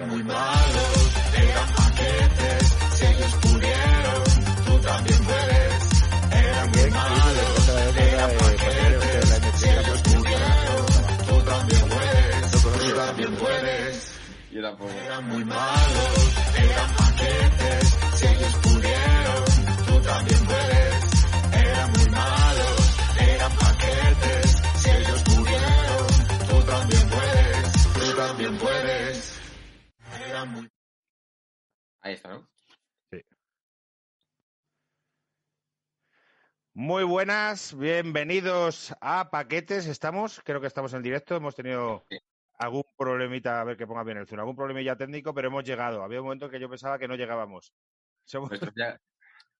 Eran muy malos, eran paquetes. Si ellos pudieron, tú también puedes. Eran muy malos, eran paquetes. Si ellos pudieron, tú también puedes, tú también puedes. Tampoco. Eran muy malos, eran paquetes. Si ellos pudieron, tú también puedes. Muy Ahí está, ¿no? Muy buenas, bienvenidos a Paquetes. Estamos, creo que estamos en directo. Hemos tenido Sí. algún problemita, a ver que ponga bien el zoom, algún problemilla técnico, pero hemos llegado. Había un momento en que yo pensaba que no llegábamos. Somos- Nuestros ya,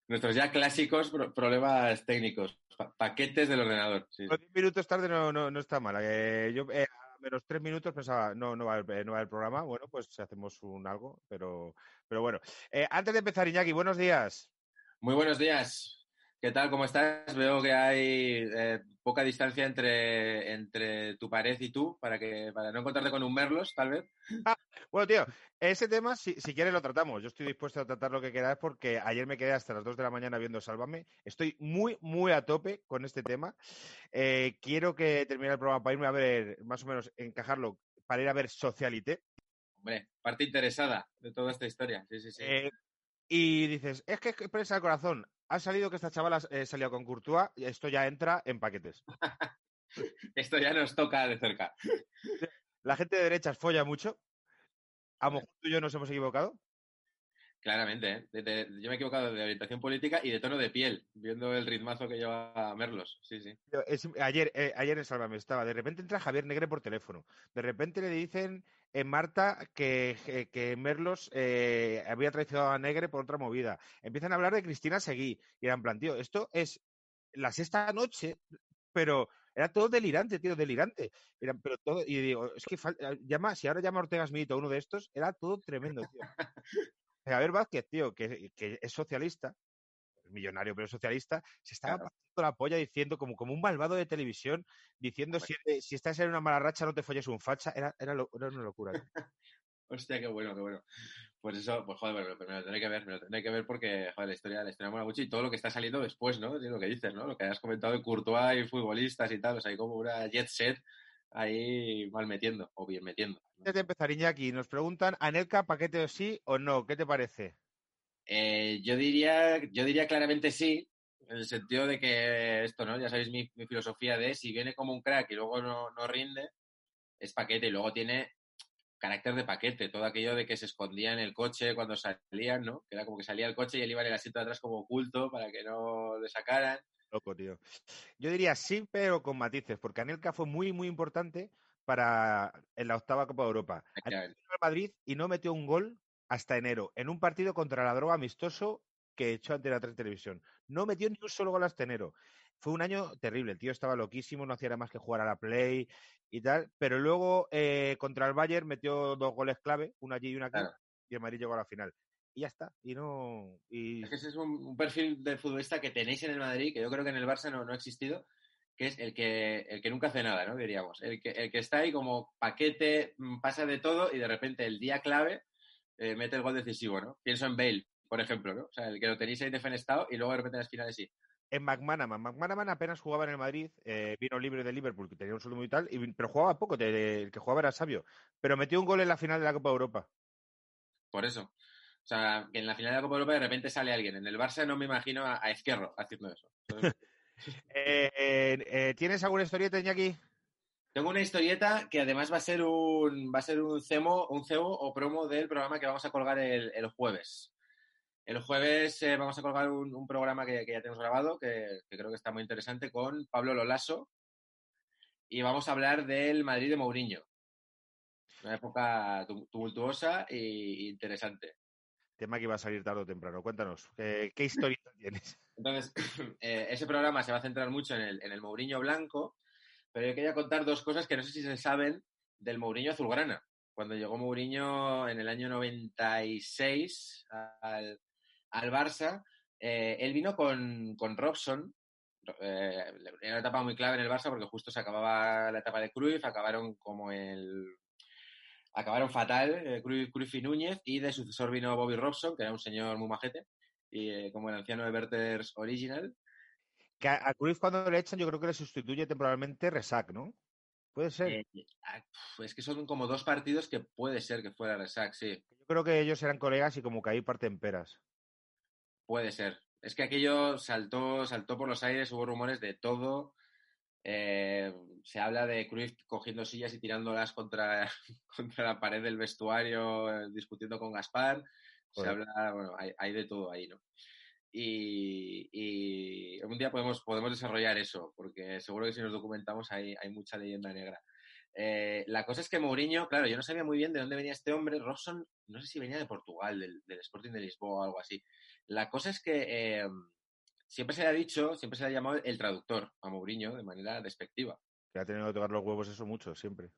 nuestros ya clásicos pro- problemas técnicos. Pa- paquetes del ordenador. Sí, sí. Los 10 minutos tarde no, no, no está mal. Eh, yo eh, menos 3 minutos pensaba, no, no va, a haber programa. Bueno, pues hacemos un algo, pero, pero bueno. Eh, antes de empezar, Iñaki, buenos días. Muy buenos días. ¿Qué tal? ¿Cómo estás? Veo que hay eh, poca distancia entre, entre tu pared y tú para que para no encontrarte con un merlos, tal vez. Bueno, tío, ese tema, si, si quieres, lo tratamos. Yo estoy dispuesto a tratar lo que queráis porque ayer me quedé hasta las 2 de la mañana viendo Sálvame. Estoy muy, muy a tope con este tema. Eh, quiero que termine el programa para irme a ver, más o menos, encajarlo, para ir a ver Socialité. Hombre, parte interesada de toda esta historia. Sí, sí, sí. Eh, y dices, es que es prensa del corazón. Ha salido que esta chavala eh, salió con Courtois y esto ya entra en paquetes. Esto ya nos toca de cerca. La gente de derechas folla mucho. A lo mejor tú y yo nos hemos equivocado. Claramente, ¿eh? Yo me he equivocado de orientación política y de tono de piel, viendo el ritmazo que lleva Merlos. Sí, sí. Es- ayer, eh, ayer en Sálvame estaba, de repente entra Javier Negre por teléfono. De repente le dicen en Marta que, que- que Merlos eh, había traicionado a Negre por otra movida. Empiezan a hablar de Cristina Seguí. Y eran plan, tío, esto es la sexta noche, pero era todo delirante, tío, delirante. Era- pero todo, y digo, es que llama, si ahora llama Ortega Smith o uno de estos, era todo tremendo, tío. Javier Vázquez, tío, que, que es socialista, millonario pero socialista, se estaba Claro. pasando la polla diciendo, como, como un malvado de televisión, diciendo si, eh, si estás en una mala racha no te folles un facha, era, era, lo- era una locura. Hostia, qué bueno, qué bueno. Pues eso, pues joder, me lo, me lo tendré que ver, me lo tendré que ver porque, joder, la historia, la historia mola mucho y todo lo que está saliendo después, ¿no? Lo que dices, ¿no? Lo que has comentado de Courtois y futbolistas y tal, o sea, hay como una jet set ahí mal metiendo, o bien metiendo. Antes de empezar, Iñaki, nos preguntan, ¿Anelka paquete sí o no? ¿Qué te parece? Eh, yo diría, yo diría claramente sí, en el sentido de que esto, ¿no? Ya sabéis mi, mi filosofía de si viene como un crack y luego no, no rinde, es paquete y luego tiene carácter de paquete, todo aquello de que se escondía en el coche cuando salían, ¿no? Que era como que salía el coche y él iba en el asiento de atrás como oculto para que no le sacaran. Loco, tío. Yo diría sí, pero con matices, porque Anelka fue muy, muy importante para en la octava Copa de Europa. Madrid y no metió un gol hasta enero, en un partido contra la droga amistoso que echó ante la televisión. No metió ni un solo gol hasta enero. Fue un año terrible, el tío estaba loquísimo, no hacía nada más que jugar a la Play y tal, pero luego eh, contra el Bayern metió dos goles clave, uno allí y uno aquí, Claro. y el Madrid llegó a la final. Y ya está, y no... Y... Es que ese es un, un perfil de futbolista que tenéis en el Madrid, que yo creo que en el Barça no, no ha existido, que es el que, el que nunca hace nada, ¿no? Diríamos. El que, el que está ahí como paquete, mm, pasa de todo y de repente el día clave eh, mete el gol decisivo, ¿no? Pienso en Bale, por ejemplo, ¿no? O sea, el que lo tenéis ahí defenestado y luego de repente en las finales sí. En McManaman. McManaman apenas jugaba en el Madrid, eh, vino libre de Liverpool, que tenía un sueldo muy tal, y, pero jugaba poco, el que jugaba era sabio. Pero metió un gol en la final de la Copa de Europa. Por eso. O sea, que en la final de la Copa de Europa de repente sale alguien. En el Barça no me imagino a, a Izquierdo haciendo eso. Eh, eh, eh, ¿Tienes alguna historieta, Iñaki? Tengo una historieta que además va a ser un va a ser un cemo, un cebo o promo del programa que vamos a colgar el, el jueves. El jueves eh, vamos a colgar un, un programa que, que ya tenemos grabado, que, que creo que está muy interesante, con Pablo Lolaso. Y vamos a hablar del Madrid de Mourinho. Una época tu- tumultuosa e interesante. Tema que iba a salir tarde o temprano. Cuéntanos, ¿qué, historia tienes? Entonces, eh, ese programa se va a centrar mucho en el, en el Mourinho blanco, pero yo quería contar dos cosas que no sé si se saben del Mourinho azulgrana. Cuando llegó Mourinho en el año 96 al, al Barça, eh, él vino con, con Robson. eh, era una etapa muy clave en el Barça porque justo se acababa la etapa de Cruyff, acabaron como el... Acabaron fatal, eh, Cruyff, Cruyff y Núñez, y de sucesor vino Bobby Robson, que era un señor muy majete, y eh, como el anciano de Werther's Original. Que a, a Cruyff cuando le echan yo creo que le sustituye temporalmente Resac, ¿no? Puede ser. Eh, ah, es que son como dos partidos que puede ser que fuera Resac, sí, Yo creo que ellos eran colegas y como que ahí parten peras. puede ser. Es que aquello saltó, saltó por los aires, hubo rumores de todo. Eh, se habla de Cruyff cogiendo sillas y tirándolas contra, contra la pared del vestuario, eh, discutiendo con Gaspar. Se habla, bueno, hay, hay de todo ahí, ¿no? Y, y un día podemos, podemos desarrollar eso, porque seguro que si nos documentamos hay, hay mucha leyenda negra. Eh, la cosa es que Mourinho, claro, yo no sabía muy bien de dónde venía este hombre. Robson, no sé si venía de Portugal, del, del Sporting de Lisboa o algo así. La cosa es que eh, siempre se le ha dicho, siempre se le ha llamado el traductor a Mourinho de manera despectiva. Que ha tenido que tocar los huevos eso mucho, siempre.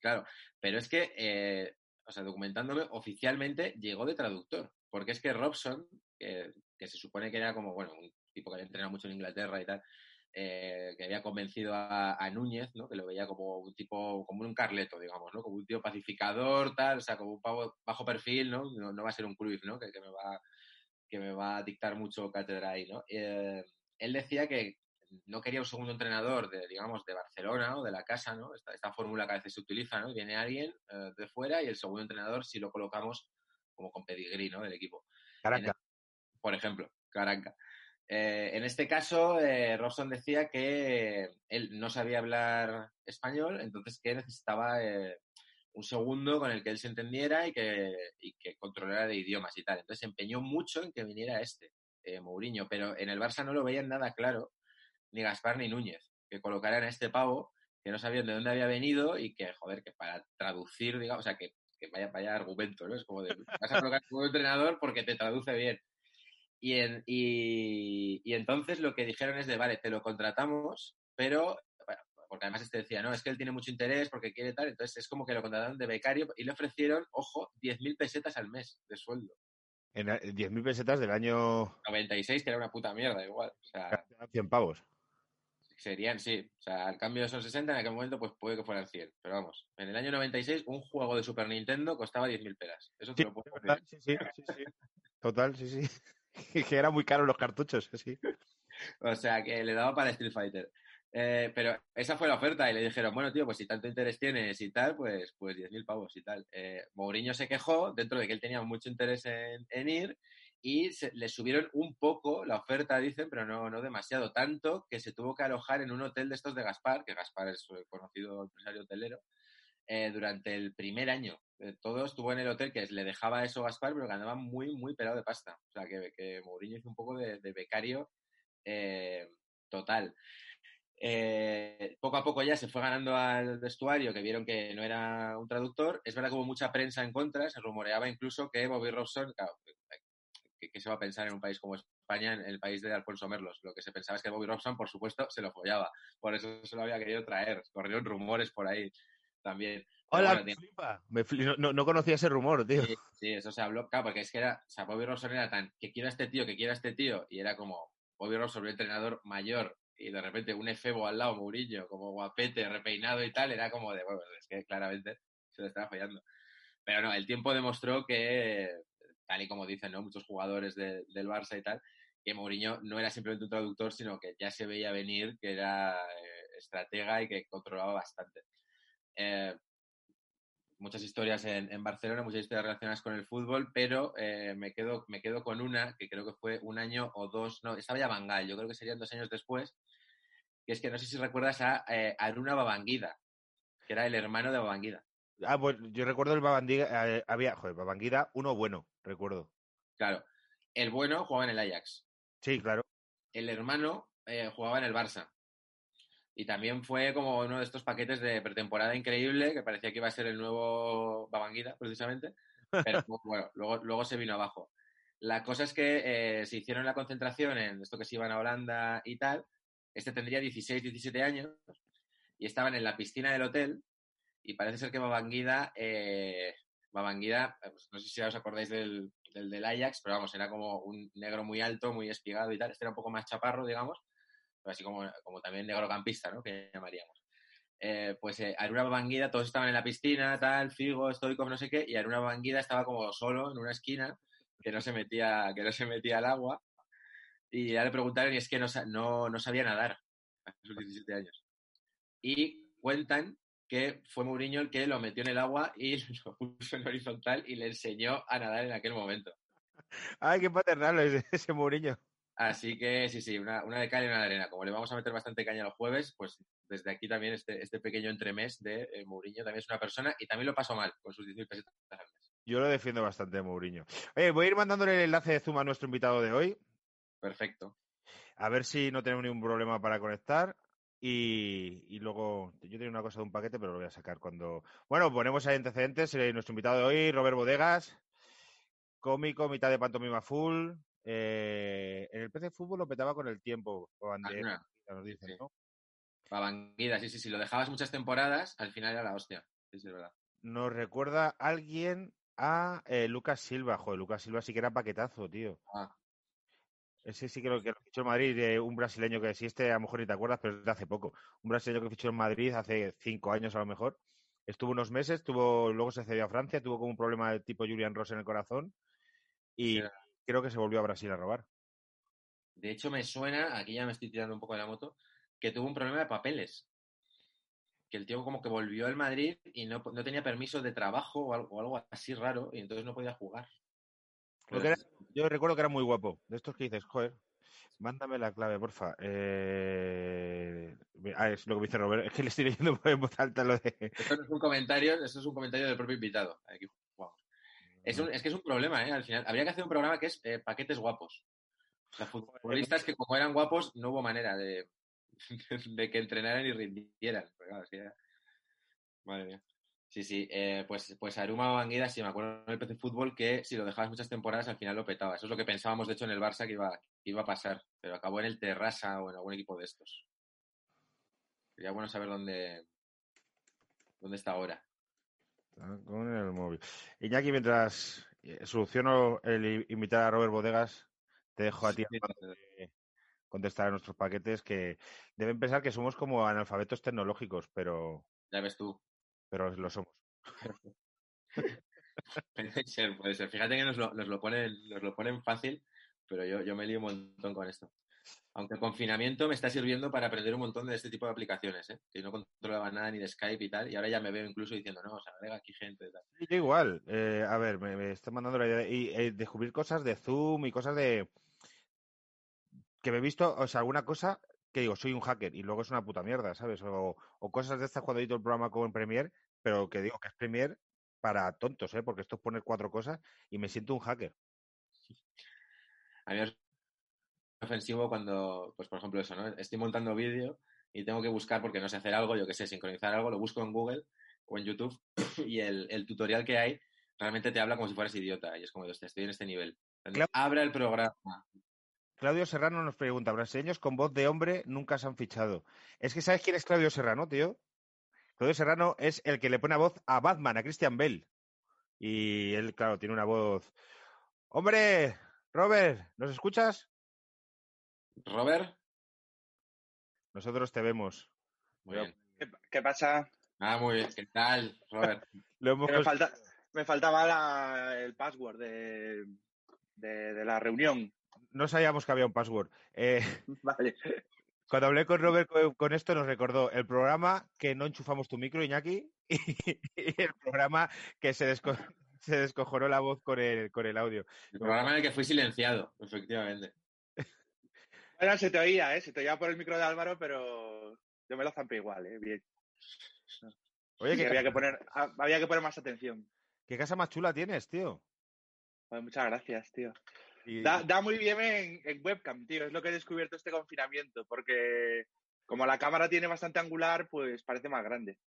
Claro, pero es que, eh, o sea, documentándome, oficialmente llegó de traductor. Porque es que Robson, que, que se supone que era como, bueno, un tipo que había entrenado mucho en Inglaterra y tal, eh, que había convencido a, a Núñez, ¿no? Que lo veía como un tipo, como un Carleto, digamos, ¿no? Como un tío pacificador, tal, o sea, como un pavo bajo perfil, ¿no? No, no va a ser un Cruyff, ¿no? Que, que me va, que me va a dictar mucho cátedra ahí, ¿no? Eh, él decía que no quería un segundo entrenador de, digamos, de Barcelona o de la casa, ¿no? Esta, esta fórmula que a veces se utiliza, ¿no? Viene alguien eh, de fuera y el segundo entrenador si lo colocamos como con pedigrí, ¿no? Del equipo. Caracas. Por ejemplo, Caranca. Eh, en este caso, eh, Robson decía que él no sabía hablar español, entonces que necesitaba eh, un segundo con el que él se entendiera y que, y que controlara de idiomas y tal. Entonces empeñó mucho en que viniera este, eh, Mourinho, pero en el Barça no lo veían nada claro, ni Gaspar ni Núñez, que colocaran a este pavo que no sabían de dónde había venido y que, joder, que para traducir, digamos, o sea, que, que vaya, vaya argumento, ¿no? Es como de, vas a colocar un entrenador porque te traduce bien. Y, en- y, entonces lo que dijeron es de, vale, te lo contratamos, pero, porque además este decía, no, es que él tiene mucho interés porque quiere tal, entonces es como que lo contrataron de becario y le ofrecieron, ojo, 10.000 pesetas al mes de sueldo. En la- 10.000 pesetas del año 96, que era una puta mierda igual. O sea, 100 pavos. serían, sí. O sea, al cambio son 60, en aquel momento pues puede que fueran 100. Pero vamos, en el año 96 un juego de Super Nintendo costaba 10.000 pelas. Eso te Sí, lo puedo verdad, sí, sí, sí, sí. Total, sí, sí. que eran muy caros los cartuchos, sí. O sea, que le daba para Street Fighter. Eh, pero esa fue la oferta y le dijeron, bueno, tío, pues si tanto interés tienes y tal, pues, pues 10.000 pavos y tal. Eh, Mourinho se quejó dentro de que él tenía mucho interés en, en ir y le subieron un poco la oferta, dicen, pero no, no demasiado, tanto que se tuvo que alojar en un hotel de estos de Gaspar, que Gaspar es eh, conocido empresario hotelero, eh, durante el primer año. Eh, todo estuvo en el hotel que le dejaba eso Gaspar, pero que andaba muy, muy pelado de pasta. O sea, que, que Mourinho hizo un poco de, becario total. Eh, poco a poco ya se fue ganando al vestuario, que vieron que no era un traductor. Es verdad que hubo mucha prensa en contra, se rumoreaba incluso que Bobby Robson, claro, que, que se va a pensar en un país como España, en el país de Alfonso Merlos. Lo que se pensaba es que Bobby Robson, por supuesto, se lo follaba. Por eso se lo había querido traer. Corrieron rumores por ahí también. Hola, bueno, me tío, flipa. Me fli- no- no, no conocía ese rumor, tío. Sí, sí, eso se habló, claro, porque es que era, o sea, Bobby Robson era tan, que quiero a este tío, que quiero a este tío, y era como Bobby Robson, un entrenador mayor, y de repente un efebo al lado, Mourinho, como guapete, repeinado y tal, era como de, bueno, es que claramente se lo estaba fallando. Pero no, el tiempo demostró que, tal y como dicen, ¿no? Muchos jugadores de- del Barça y tal, que Mourinho no era simplemente un traductor, sino que ya se veía venir, que era eh, estratega y que controlaba bastante. Eh, muchas historias en, en Barcelona, muchas historias relacionadas con el fútbol, pero eh, me, quedo, me quedo con una que creo que fue un año o dos, no, estaba ya Bangal, yo creo que serían dos años después, que es que no sé si recuerdas a eh, Aruna Babangida, que era el hermano de Babangida. Ah, pues yo recuerdo el Babanguida, eh, había, joder, Babanguida, uno bueno, recuerdo. Claro. el bueno jugaba en el Ajax. Sí, claro. El hermano eh, jugaba en el Barça. Y también fue como uno de estos paquetes de pretemporada increíble, que parecía que iba a ser el nuevo Babanguida, precisamente. Pero bueno, luego, luego se vino abajo. La cosa es que eh, se hicieron la concentración en esto que se iban a Holanda y tal. Este tendría 16, 17 años y estaban en la piscina del hotel y parece ser que Babanguida, eh, Babanguida, eh, pues no sé si os acordáis del, del, del Ajax, pero vamos, era como un negro muy alto, muy espigado y tal. Este era un poco más chaparro, digamos, así como, como también negro campista, ¿no? Que llamaríamos. Eh, pues eh, Aruna Babanguida, todos estaban en la piscina, tal, Figo, Stoikov, no sé qué, y Aruna Babanguida estaba como solo en una esquina que no se metía, que no se metía al agua. Y ya le preguntaron y es que no, no, no sabía nadar a sus 17 años. Y cuentan que fue Mourinho el que lo metió en el agua y lo puso en horizontal y le enseñó a nadar en aquel momento. Ay, qué paternal es ese Mourinho. Así que sí, sí, una, una de cal y una de arena. Como le vamos a meter bastante caña los jueves, pues desde aquí también este, este pequeño entremés de eh, Mourinho también es una persona y también lo pasó mal con sus 16 pesetas al mes. Yo lo defiendo bastante, Mourinho. Oye, voy a ir mandándole el enlace de Zoom a nuestro invitado de hoy, Perfecto. a ver si no tenemos ningún problema para conectar. Y, y luego, yo tenía una cosa de un paquete, pero lo voy a sacar cuando. Bueno, ponemos ahí antecedentes. eh, nuestro invitado de hoy, Robert Bodegas, cómico, mitad de pantomima full. Eh, en el PC Fútbol lo petaba con el tiempo, o Ander, Alguna. nos dicen, Sí. ¿no? Babanguida, sí, sí, si lo dejabas muchas temporadas, al final era la hostia. Sí, sí, es verdad. Nos recuerda alguien a eh, Lucas Silva. Joder, Lucas Silva sí que era paquetazo, tío. Ah, Ese sí que lo que lo fichó en Madrid, de un brasileño que existe, a lo mejor ni te acuerdas, pero es de hace poco. Un brasileño que fichó en Madrid hace cinco años a lo mejor. Estuvo unos meses, tuvo, luego se cedió a Francia, tuvo como un problema de tipo Julian Ross en el corazón y Sí. Creo que se volvió a Brasil a robar. De hecho, me suena, aquí ya me estoy tirando un poco de la moto, que tuvo un problema de papeles. Que el tío como que volvió al Madrid y no, no tenía permiso de trabajo o algo, o algo así raro y entonces no podía jugar. Era- yo recuerdo que era muy guapo. De estos que dices, joder, mándame la clave, porfa. Eh... Ah, es lo que me dice Robert. Es que le estoy leyendo en voz alta lo de... Esto no es un comentario, esto es un comentario del propio invitado. Aquí. Es, un- es que es un problema, ¿eh? Al final, habría que hacer un programa que es eh, paquetes guapos. O sea, futbolistas que como eran guapos no hubo manera de, de que entrenaran y rindieran. Claro, es que ya- Madre mía. Sí, sí, eh, pues, pues Aruma Banguida, sí, me acuerdo en el PC Fútbol que si lo dejabas muchas temporadas al final lo petaba. Eso es lo que pensábamos, de hecho, en el Barça que iba, que iba a pasar, pero acabó en el Terrassa o en algún equipo de estos. Sería bueno saber dónde, dónde está ahora. Con el móvil. Iñaki, mientras eh, soluciono el invitar a Robert Bodegas, te dejo a ti Sí, contestar a nuestros paquetes que deben pensar que somos como analfabetos tecnológicos, pero, Ya ves tú. pero lo somos. Puede ser, puede ser. Fíjate que nos lo, nos lo, ponen, nos lo ponen fácil, pero yo, yo me lío un montón con esto. Aunque el confinamiento me está sirviendo para aprender un montón de este tipo de aplicaciones, ¿eh? que no controlaba nada ni de Skype y tal, y ahora ya me veo incluso diciendo, no, o sea, agrega aquí gente y tal. Yo igual. Eh, a ver, me, me está mandando la idea de y, eh, descubrir cosas de Zoom y cosas de que me he visto, o sea, alguna cosa que digo, soy un hacker y luego es una puta mierda, ¿sabes? O, o cosas de estas cuando edito el programa con Premiere, pero que digo que es Premiere para tontos, ¿eh? Porque esto es poner cuatro cosas y me siento un hacker. A mí ofensivo cuando, pues por ejemplo eso, ¿no? Estoy montando vídeo y tengo que buscar porque no sé hacer algo, yo que sé, sincronizar algo, lo busco en Google o en YouTube y el, el tutorial que hay realmente te habla como si fueras idiota y es como, "Hostia, estoy en este nivel. Claro. Abra el programa. Claudio Serrano nos pregunta, brasileños con voz de hombre nunca se han fichado. Es que ¿sabes quién es Claudio Serrano, tío? Claudio Serrano es el que le pone a voz a Batman, a Christian Bell. Y él, claro, tiene una voz... ¡Hombre! Robert, ¿nos escuchas? Robert, Nosotros te vemos. muy bien. ¿Qué, qué pasa? Ah, muy bien. ¿Qué tal, Robert? Lo hemos me, falta, me faltaba la- el password de, de, de la reunión. No sabíamos que había un password. Eh, Vale. cuando hablé con Robert con, con esto nos recordó el programa que no enchufamos tu micro, Iñaki, y, el programa que se, desco- se descojonó la voz con el, con el audio. El programa en el que fui silenciado, efectivamente. Bueno, se te oía, ¿eh? Se te oía por el micro de Álvaro, pero yo me lo zampé igual, ¿eh? Bien. Oye, ¿qué, había, que poner, había que poner más atención. qué casa más chula tienes, tío. Joder, muchas gracias, tío. Y- Da, da muy bien en, en webcam, tío. Es lo que he descubierto este confinamiento. Porque como la cámara tiene bastante angular, pues parece más grande.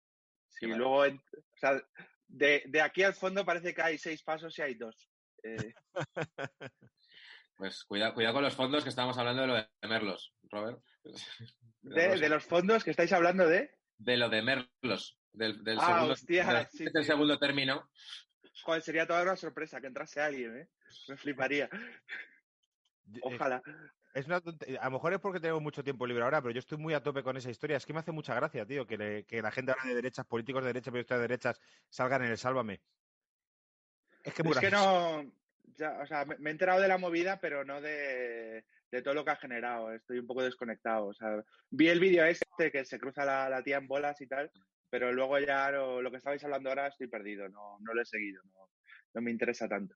Sí, y vale. luego, o sea, de, de aquí al fondo parece que hay seis pasos y hay dos. Eh, Pues cuidado, cuidado con los fondos que estábamos hablando de lo de Merlos, Robert. de, de los fondos que estáis hablando de. De lo de Merlos, del, del Ah, segundo, hostia, del- sí, este segundo término. Joder, sería toda una sorpresa que entrase alguien, ¿eh? Me fliparía. Ojalá. Es una A lo mejor es porque tenemos mucho tiempo libre ahora, pero yo estoy muy a tope con esa historia. Es que me hace mucha gracia, tío, que, le- que la gente ahora de derechas, políticos de derechas, periodistas de derechas, salgan en el Sálvame. Es que, es que no. Ya, o sea, me, me he enterado de la movida, pero no de, de todo lo que ha generado. Estoy un poco desconectado. O sea, vi el vídeo este que se cruza la, la tía en bolas y tal, pero luego ya lo, lo que estabais hablando ahora estoy perdido. No, no lo he seguido. No, no me interesa tanto.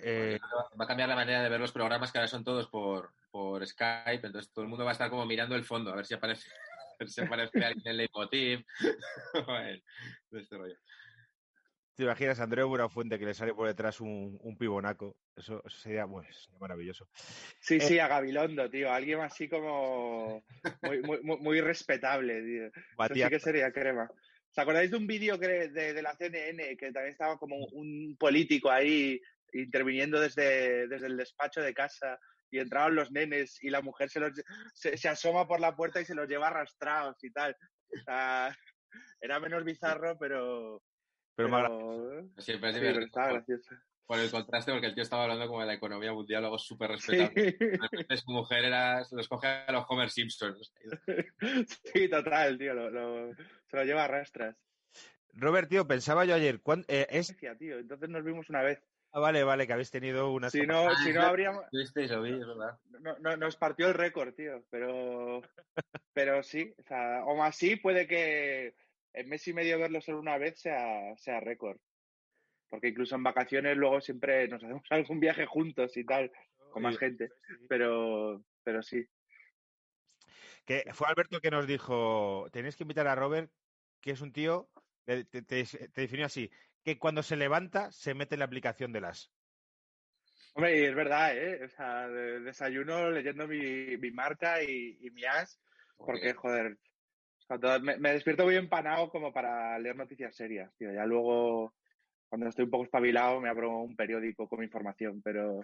Eh, Va a cambiar la manera de ver los programas que ahora son todos por, por Skype, entonces todo el mundo va a estar como mirando el fondo, a ver si aparece, a ver si aparece alguien en el leitmotiv. Este rollo. ¿Te imaginas a Andreu Buenafuente que le sale por detrás un, un pibonaco? Eso, eso sería, bueno, sería maravilloso. Sí, Eh. sí, a Gabilondo, tío. Alguien así como muy, muy, muy, muy respetable, tío. Eso Matías, sí que sería crema. ¿Os acordáis de un vídeo de, de la CNN que también estaba como un político ahí interviniendo desde, desde el despacho de casa y entraban los nenes y la mujer se, los, se, se asoma por la puerta y se los lleva arrastrados y tal? O sea, era menos bizarro, pero... pero más pero- Siempre es sí, pero divertido estaba por, gracioso. por el contraste, porque el tío estaba hablando como de la economía mundial, algo súper respetable. Sí. De repente su mujer era, se los coge a los Homer Simpsons. Sí, total, tío. Lo, lo- se lo lleva a rastras. Robert, tío, pensaba yo ayer, ¿cuán- eh, es... Tío. Entonces nos vimos una vez. ah, vale, vale, que habéis tenido una... Si no, si no habríamos. ¿Visteis? Lo vi, es verdad. No, no- nos partió el récord, tío. Pero. Pero sí. O sea, aún así puede que en mes y medio verlo solo una vez sea, sea récord. Porque incluso en vacaciones luego siempre nos hacemos algún viaje juntos y tal, con más gente. Pero, pero sí. Que fue Alberto que nos dijo, tenéis que invitar a Robert, que es un tío, te, te- definió así, que cuando se levanta se mete en la aplicación de las. Hombre, y es verdad, ¿eh? O sea, de- desayuno leyendo mi, mi marca y, y mi as, porque, joder, me, me despierto muy empanado como para leer noticias serias, tío. Ya luego, cuando estoy un poco espabilado, me abro un periódico con mi información, pero...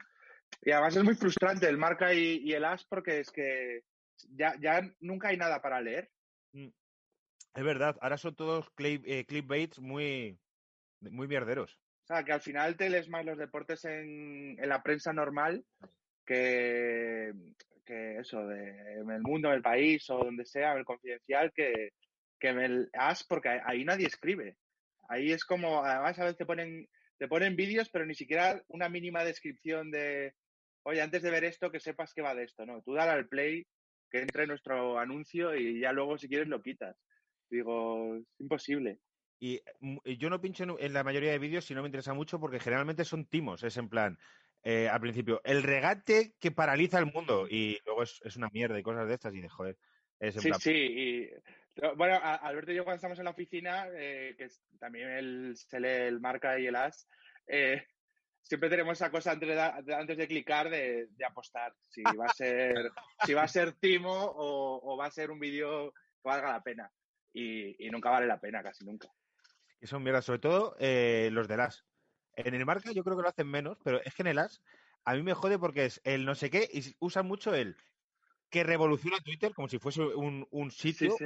Y además es muy frustrante el marca y, y el as porque es que ya, ya nunca hay nada para leer. Es verdad, ahora son todos clip, eh, muy, muy mierderos. O sea, que al final te lees más los deportes en, en la prensa normal que, eso, de, en el mundo, en el país o donde sea, en el confidencial, que, que en el as, porque ahí- nadie escribe. Ahí es como, además a veces te ponen, te ponen vídeos, pero ni siquiera una mínima descripción de, oye, antes de ver esto, que sepas que va de esto, ¿no? Tú dale al play, que entre nuestro anuncio y ya luego si quieres lo quitas. Digo, imposible. Y mm, y yo no pincho en la mayoría de vídeos si no me interesa mucho porque generalmente son timos. Es en plan, eh, al principio, el regate que paraliza el mundo y luego es, es una mierda y cosas de estas y de joder. Es Sí, plan, sí. Y, bueno, a- Alberto y yo cuando estamos en la oficina, eh, que también él se lee el marca y el as, eh, siempre tenemos esa cosa antes de, de- antes de clicar de, de apostar si va a ser si va a ser timo o, o va a ser un vídeo que valga la pena. Y, y nunca vale la pena, casi nunca. que son mierdas, sobre todo eh, los del as. En el marca yo creo que lo hacen menos, pero es que en el as a mí me jode porque es el no sé qué y usan mucho el que revoluciona Twitter como si fuese un, un sitio sí.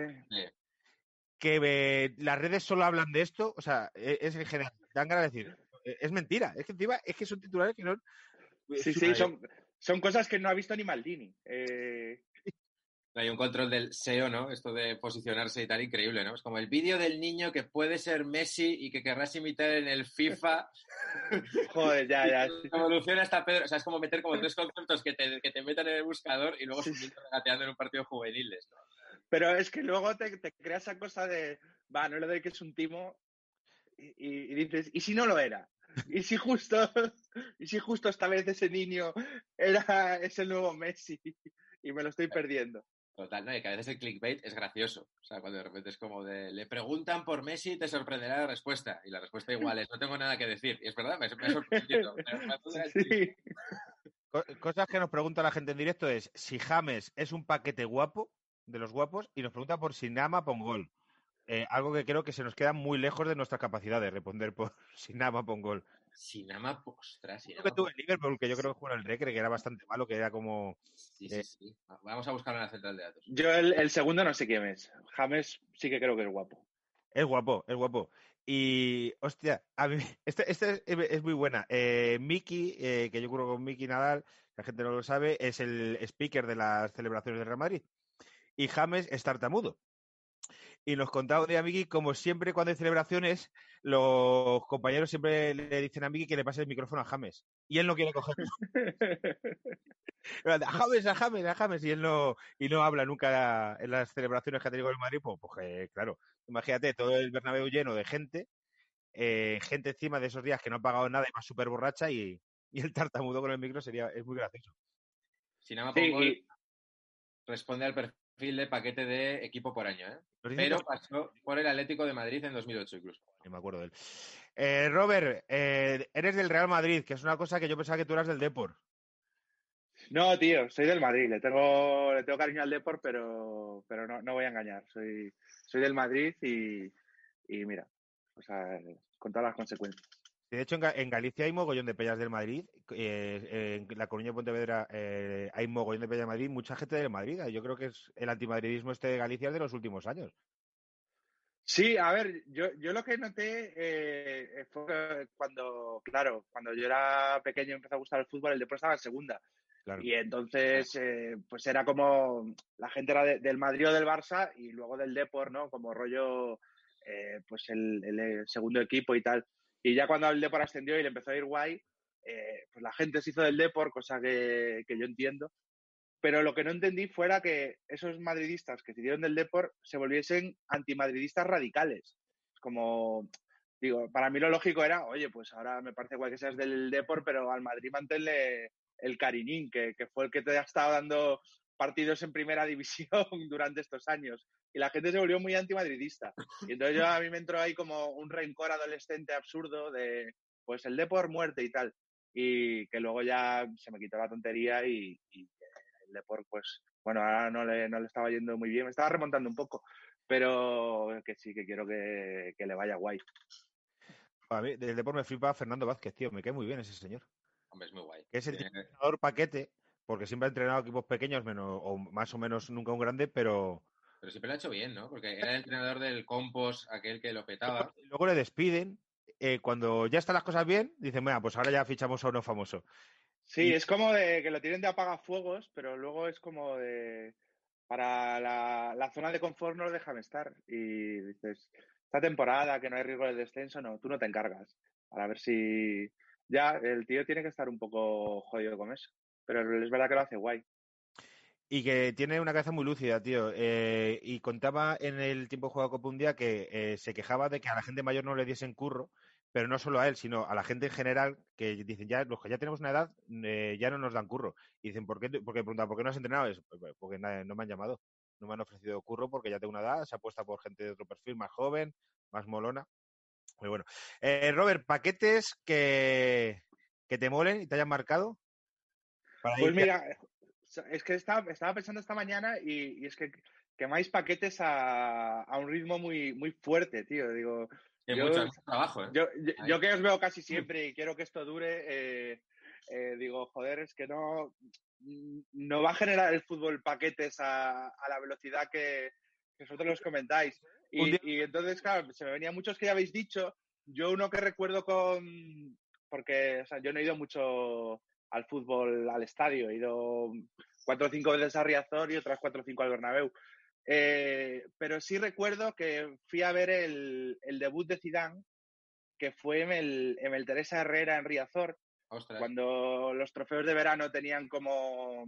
que eh, las redes solo hablan de esto, o sea, e- es en general, dan ganas de decir, eh, es mentira, es que encima es que son titulares que son... Sí, sí, son, son cosas que no ha visto ni Maldini. Eh, Hay un control del SEO, ¿no? Esto de posicionarse y tal, increíble, ¿no? Es como el vídeo del niño que puede ser Messi y que querrás imitar en el FIFA. joder, ya, ya. Evoluciona hasta Pedro. O sea, es como meter como tres conceptos que te, que te metan en el buscador y luego Sí, niño regateando en un partido juveniles, ¿no? Pero es que luego te, te crea esa cosa de, va, no le doy que es un timo, y, y- y dices, ¿y si no lo era? ¿Y si justo, y si justo esta vez ese niño era, es el nuevo Messi y me lo estoy perdiendo? Total, ¿no? Y que a veces el clickbait es gracioso. O sea, cuando de repente es como de, le preguntan por Messi y te sorprenderá la respuesta. Y la respuesta igual es, no tengo nada que decir. Y es verdad, me, me ha sorprendido. Sí, cosas que nos pregunta la gente en directo es si James es un paquete guapo, de los guapos, y nos pregunta por Sinama Pongol. Eh, algo que creo que se nos queda muy lejos de nuestras capacidades, responder por Sinama Pongol. Sinama, ostras, Creo Sinama. que tuve en Liverpool, que yo creo que jugó en el Recre, que era bastante malo, que era como... Sí, eh, sí, sí. Vamos a buscarlo en la central de datos. Yo el, el segundo no sé quién es. James sí que creo que es guapo. Es guapo, es guapo. Y, hostia, a mí, este, este es, es muy buena. Eh, Miki, eh, que yo creo con Miki Nadal, la gente no lo sabe, es el speaker de las celebraciones de Real Madrid. Y James es tartamudo. Y nos contaba un día Miki, como siempre cuando hay celebraciones, los compañeros siempre le dicen a Miki que le pase el micrófono a James. Y él no quiere cogerlo. A James, a James, a James. Y él no, y no habla nunca en las celebraciones que ha tenido el Madrid. Pues, claro, imagínate todo el Bernabéu lleno de gente, eh, gente encima de esos días que no ha pagado nada y va súper borracha y, y el tartamudo con el micro sería, es muy gracioso. Sí, Pongol y- responde al perfil de paquete de equipo por año, ¿eh? Pero pasó por el Atlético de Madrid en 2008 incluso. Ni me acuerdo de él. Eh, Robert, eh, eres del Real Madrid, que es una cosa que yo pensaba que tú eras del Depor. No, tío, soy del Madrid. Le tengo, le tengo cariño al Depor, pero, pero no, no voy a engañar. Soy, soy del Madrid y, y mira, o sea, con todas las consecuencias. De hecho, en, Ga- en Galicia hay mogollón de pellas del Madrid. eh, en La Coruña y Pontevedra eh, hay mogollón de pellas del Madrid. Mucha gente del Madrid. Yo creo que es el antimadridismo este de Galicia es de los últimos años. Sí, a ver, yo, yo lo que noté eh, fue cuando, claro, cuando yo era pequeño y empezó a gustar el fútbol, el Depor estaba en segunda. Claro. Y entonces, eh, pues era como, la gente era de- del Madrid o del Barça y luego del Depor, ¿no? Como rollo, eh, pues el, el, eh, segundo equipo y tal. Y ya cuando el Depor ascendió y le empezó a ir guay, eh, pues la gente se hizo del Depor, cosa que, que yo entiendo. Pero lo que no entendí fuera que esos madridistas que se hicieron del Depor se volviesen antimadridistas radicales. Como, digo, para mí lo lógico era, oye, pues ahora me parece guay que seas del Depor, pero al Madrid manténle el cariñín, que, que fue el que te ha estado dando partidos en primera división durante estos años. Y la gente se volvió muy antimadridista. Y entonces yo a mí me entró ahí como un rencor adolescente absurdo de, pues el Depor muerte y tal. Y que luego ya se me quitó la tontería y, y el Depor, pues, bueno, ahora no le, no le estaba yendo muy bien. Me estaba remontando un poco, pero que sí, que quiero que, que le vaya guay. A mí, del Depor me flipa Fernando Vázquez, tío. Me cae muy bien ese señor. Hombre, es muy guay. Que es el Eh, entrenador paquete, porque siempre ha entrenado equipos pequeños, menos, o más o menos nunca un grande, pero pero siempre lo ha hecho bien, ¿no? Porque era el entrenador del Compos, aquel que lo petaba. luego le despiden. eh, cuando ya están las cosas bien, dicen, bueno, pues ahora ya fichamos a uno famoso. Sí, Y- es como de que lo tienen de apagafuegos, pero luego es como de para la, la zona de confort no lo dejan estar. Y dices, esta temporada que no hay riesgo de descenso, no, tú no te encargas. Para ver si ya el tío tiene que estar un poco jodido con eso. Pero es verdad que lo hace guay. Y que tiene una cabeza muy lúcida, tío. Eh, y contaba en el tiempo jugado Copa un día que eh, se quejaba de que a la gente mayor no le diesen curro, pero no solo a él, sino a la gente en general, que dicen, ya los que ya tenemos una edad, eh, ya no nos dan curro. Y dicen, ¿por qué? Porque preguntan, ¿por qué no has entrenado? Es, "Pues, pues, porque no me han llamado. No me han ofrecido curro porque ya tengo una edad, se apuesta por gente de otro perfil, más joven, más molona. Muy bueno. Robert, paquetes que, que te molen y te hayan marcado. Pues ir- mira, es que estaba, estaba pensando esta mañana y, y es que quemáis paquetes a, a un ritmo muy, muy fuerte, tío. Digo, Yo- mucho, trabajo, ¿eh? Yo, yo, yo que os veo casi siempre y quiero que esto dure, eh, eh, digo, joder, es que no, no va a generar el fútbol paquetes a, a la velocidad que, que vosotros los comentáis. Y, entonces, claro, se me venían muchos que ya habéis dicho. Yo uno que recuerdo con... Porque o sea, yo no he ido mucho al fútbol, al estadio. He ido cuatro o cinco veces a Riazor y otras cuatro o cinco al Bernabéu. Eh, pero sí recuerdo que fui a ver el, el debut de Zidane, que fue en el, en el Teresa Herrera en Riazor, Ostras. cuando los trofeos de verano tenían como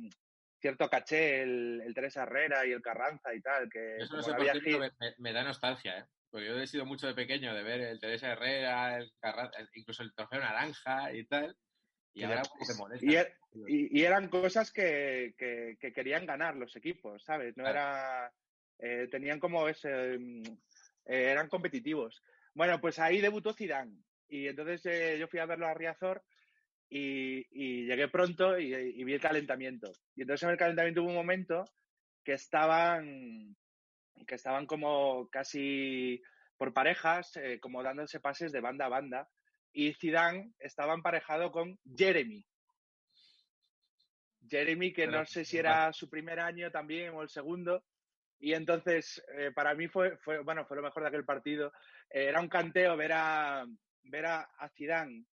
cierto caché, el, el Teresa Herrera y el Carranza y tal, que Eso no sé por hit- me, me- da nostalgia, ¿eh? Porque yo he sido mucho de pequeño de ver el Teresa Herrera, el Carranza, incluso el trofeo naranja y tal. Y ahora y, er- y- y eran cosas que, que- que querían ganar los equipos, ¿sabes? No Claro. era. eh, tenían como ese. mm, eh, eran competitivos. Bueno, pues ahí debutó Zidane. Y entonces eh, yo fui a verlo a Riazor y, llegué pronto y, vi el calentamiento. Y entonces en el calentamiento hubo un momento que estaban, que estaban como casi por parejas, como dándose pases de banda a banda. Y Zidane estaba emparejado con Jeremy. Jeremy, que no sé si era su primer año también o el segundo. Y entonces, eh, para mí fue, fue, bueno, fue lo mejor de aquel partido. Eh, era un canteo ver a, ver a, a Zidane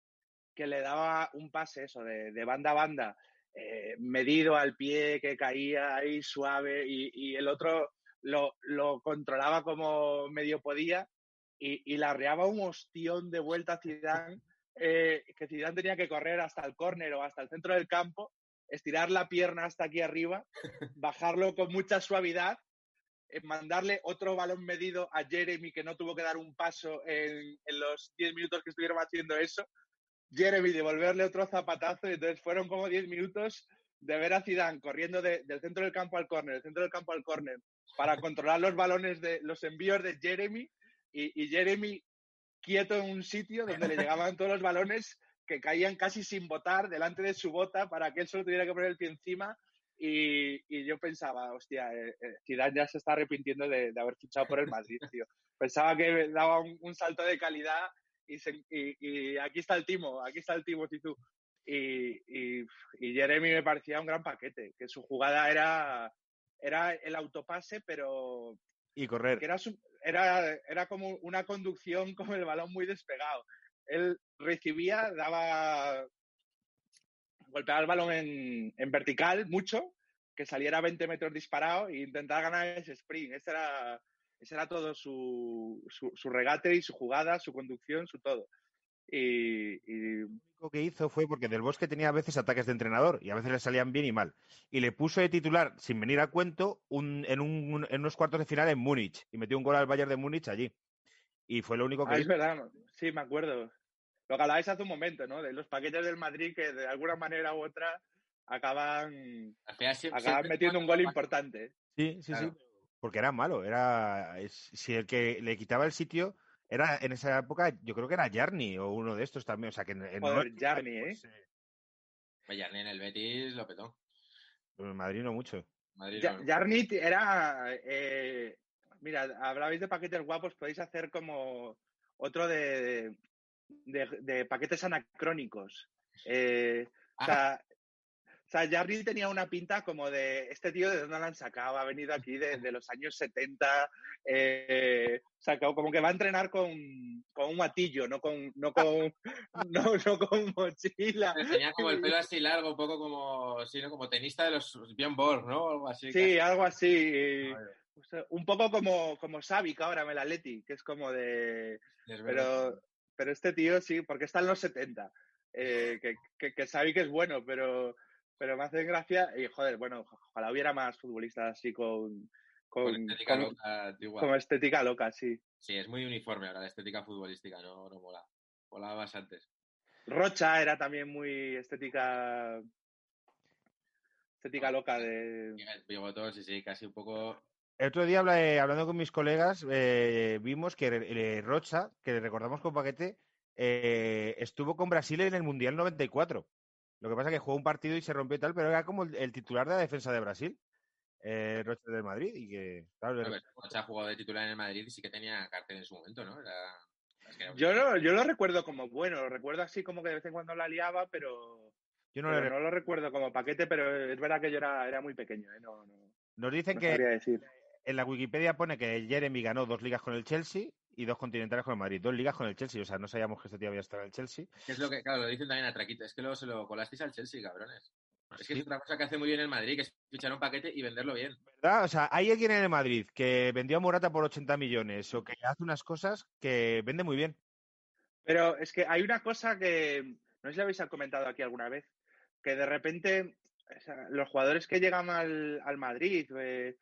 que le daba un pase, eso, de, de banda a banda, eh, medido al pie, que caía ahí suave, y, y el otro lo, lo, controlaba como medio podía, y, y le arreaba un ostión de vuelta a Zidane, eh, que Zidane tenía que correr hasta el córner o hasta el centro del campo, estirar la pierna hasta aquí arriba, bajarlo con mucha suavidad, eh, mandarle otro balón medido a Jeremy, que no tuvo que dar un paso en, en los 10 minutos que estuvieron haciendo eso, Jeremy devolverle otro zapatazo y entonces fueron como 10 minutos de ver a Zidane corriendo de, del centro del campo al córner, del centro del campo al córner, para controlar los balones de los envíos de Jeremy y, y, Jeremy quieto en un sitio donde le llegaban todos los balones que caían casi sin botar delante de su bota para que él solo tuviera que poner el pie encima y, y yo pensaba, hostia, eh, eh, Zidane ya se está arrepintiendo de, de, haber fichado por el Madrid, tío. Pensaba que daba un, un salto de calidad y, se, y, y, aquí está el timo, aquí está el timo, tú. Y, y, y, Jeremy me parecía un gran paquete, que su jugada era, era el autopase, pero... Y correr. Que era, su, era, era como una conducción con el balón muy despegado. Él recibía, daba... golpeaba el balón en, en vertical mucho, que saliera a 20 metros disparado e intentar ganar ese sprint. Ese era, ese era todo su, su, regate y su jugada, su conducción, su todo. Y, y, Lo único que hizo fue porque Del Bosque tenía a veces ataques de entrenador y a veces le salían bien y mal. Y le puso de titular, sin venir a cuento, un, en, un, en, unos cuartos de final en Múnich. Y metió un gol al Bayern de Múnich allí. Y fue lo único que ah, hizo. Es verdad, sí, me acuerdo. Lo que hablabais hace un momento, ¿no? De los paquetes del Madrid que de alguna manera u otra acaban, acaban metiendo un gol importante. Sí, sí, claro. sí porque era malo, era si el que le quitaba el sitio era en esa época, yo creo que era Jarni o uno de estos también, o sea que en, en Joder, Jarni, ¿eh? Pues Jarni en el Betis lo petó. En Madrid no mucho. Madrid no. Jarni era eh, mira, hablabais de paquetes guapos, podéis hacer como otro de, de, de paquetes anacrónicos. Eh, ah. o sea, o sea, Jarry tenía una pinta como de este tío de dónde lo han sacado, ha venido aquí de, de los años 70, eh, o sea, como que va a entrenar con, con un matillo, no con, no con, no, no con mochila. Tenía como el pelo así largo, un poco como, sí, ¿no? como tenista de los Bjorn Borg, ¿no? Algo así. Sí, casi. algo así. O sea, un poco como, como Savic ahora, Melaletti, que es como de... Es pero, pero este tío sí, porque está en los 70. Eh, que, que, que Savic es bueno, pero pero me hace gracia y joder, bueno, ojalá hubiera más futbolistas así con, con, con estética con, loca, igual. Con estética loca, sí. Sí, es muy uniforme ahora la estética futbolística, no, no mola. Molaba más antes. Rocha era también muy estética estética loca de Bigotón, sí, sí, casi un poco el otro día hablando con mis colegas eh, vimos que eh, Rocha, que recordamos con paquete, eh, estuvo con Brasil en el Mundial 94. Lo que pasa es que jugó un partido y se rompió y tal, pero era como el, el titular de la defensa de Brasil, eh, Rocha del Madrid, y que... Claro, no, Rocha jugó de titular en el Madrid y sí que tenía cartel en su momento, ¿no? Era... Es que era yo, lo, yo lo recuerdo como bueno, lo recuerdo así como que de vez en cuando la liaba, pero... Yo no, pero le... no lo recuerdo como paquete, pero es verdad que yo era, era muy pequeño, ¿eh? No, no, Nos dicen no que decir. en la Wikipedia pone que Jeremy ganó dos ligas con el Chelsea y dos continentales con el Madrid. Dos ligas con el Chelsea. O sea, no sabíamos que este tío había estado en el Chelsea. Es lo que, claro, lo dicen también a Traquita. Es que luego se lo colasteis al Chelsea, cabrones. Es que ¿Sí? es otra cosa que hace muy bien el Madrid, que es fichar un paquete y venderlo bien. ¿Verdad? O sea, hay alguien en el Madrid que vendió a Morata por 80 millones o que hace unas cosas que vende muy bien. Pero es que hay una cosa que, no sé si habéis comentado aquí alguna vez, que de repente o sea, los jugadores que llegan al, al Madrid, eh,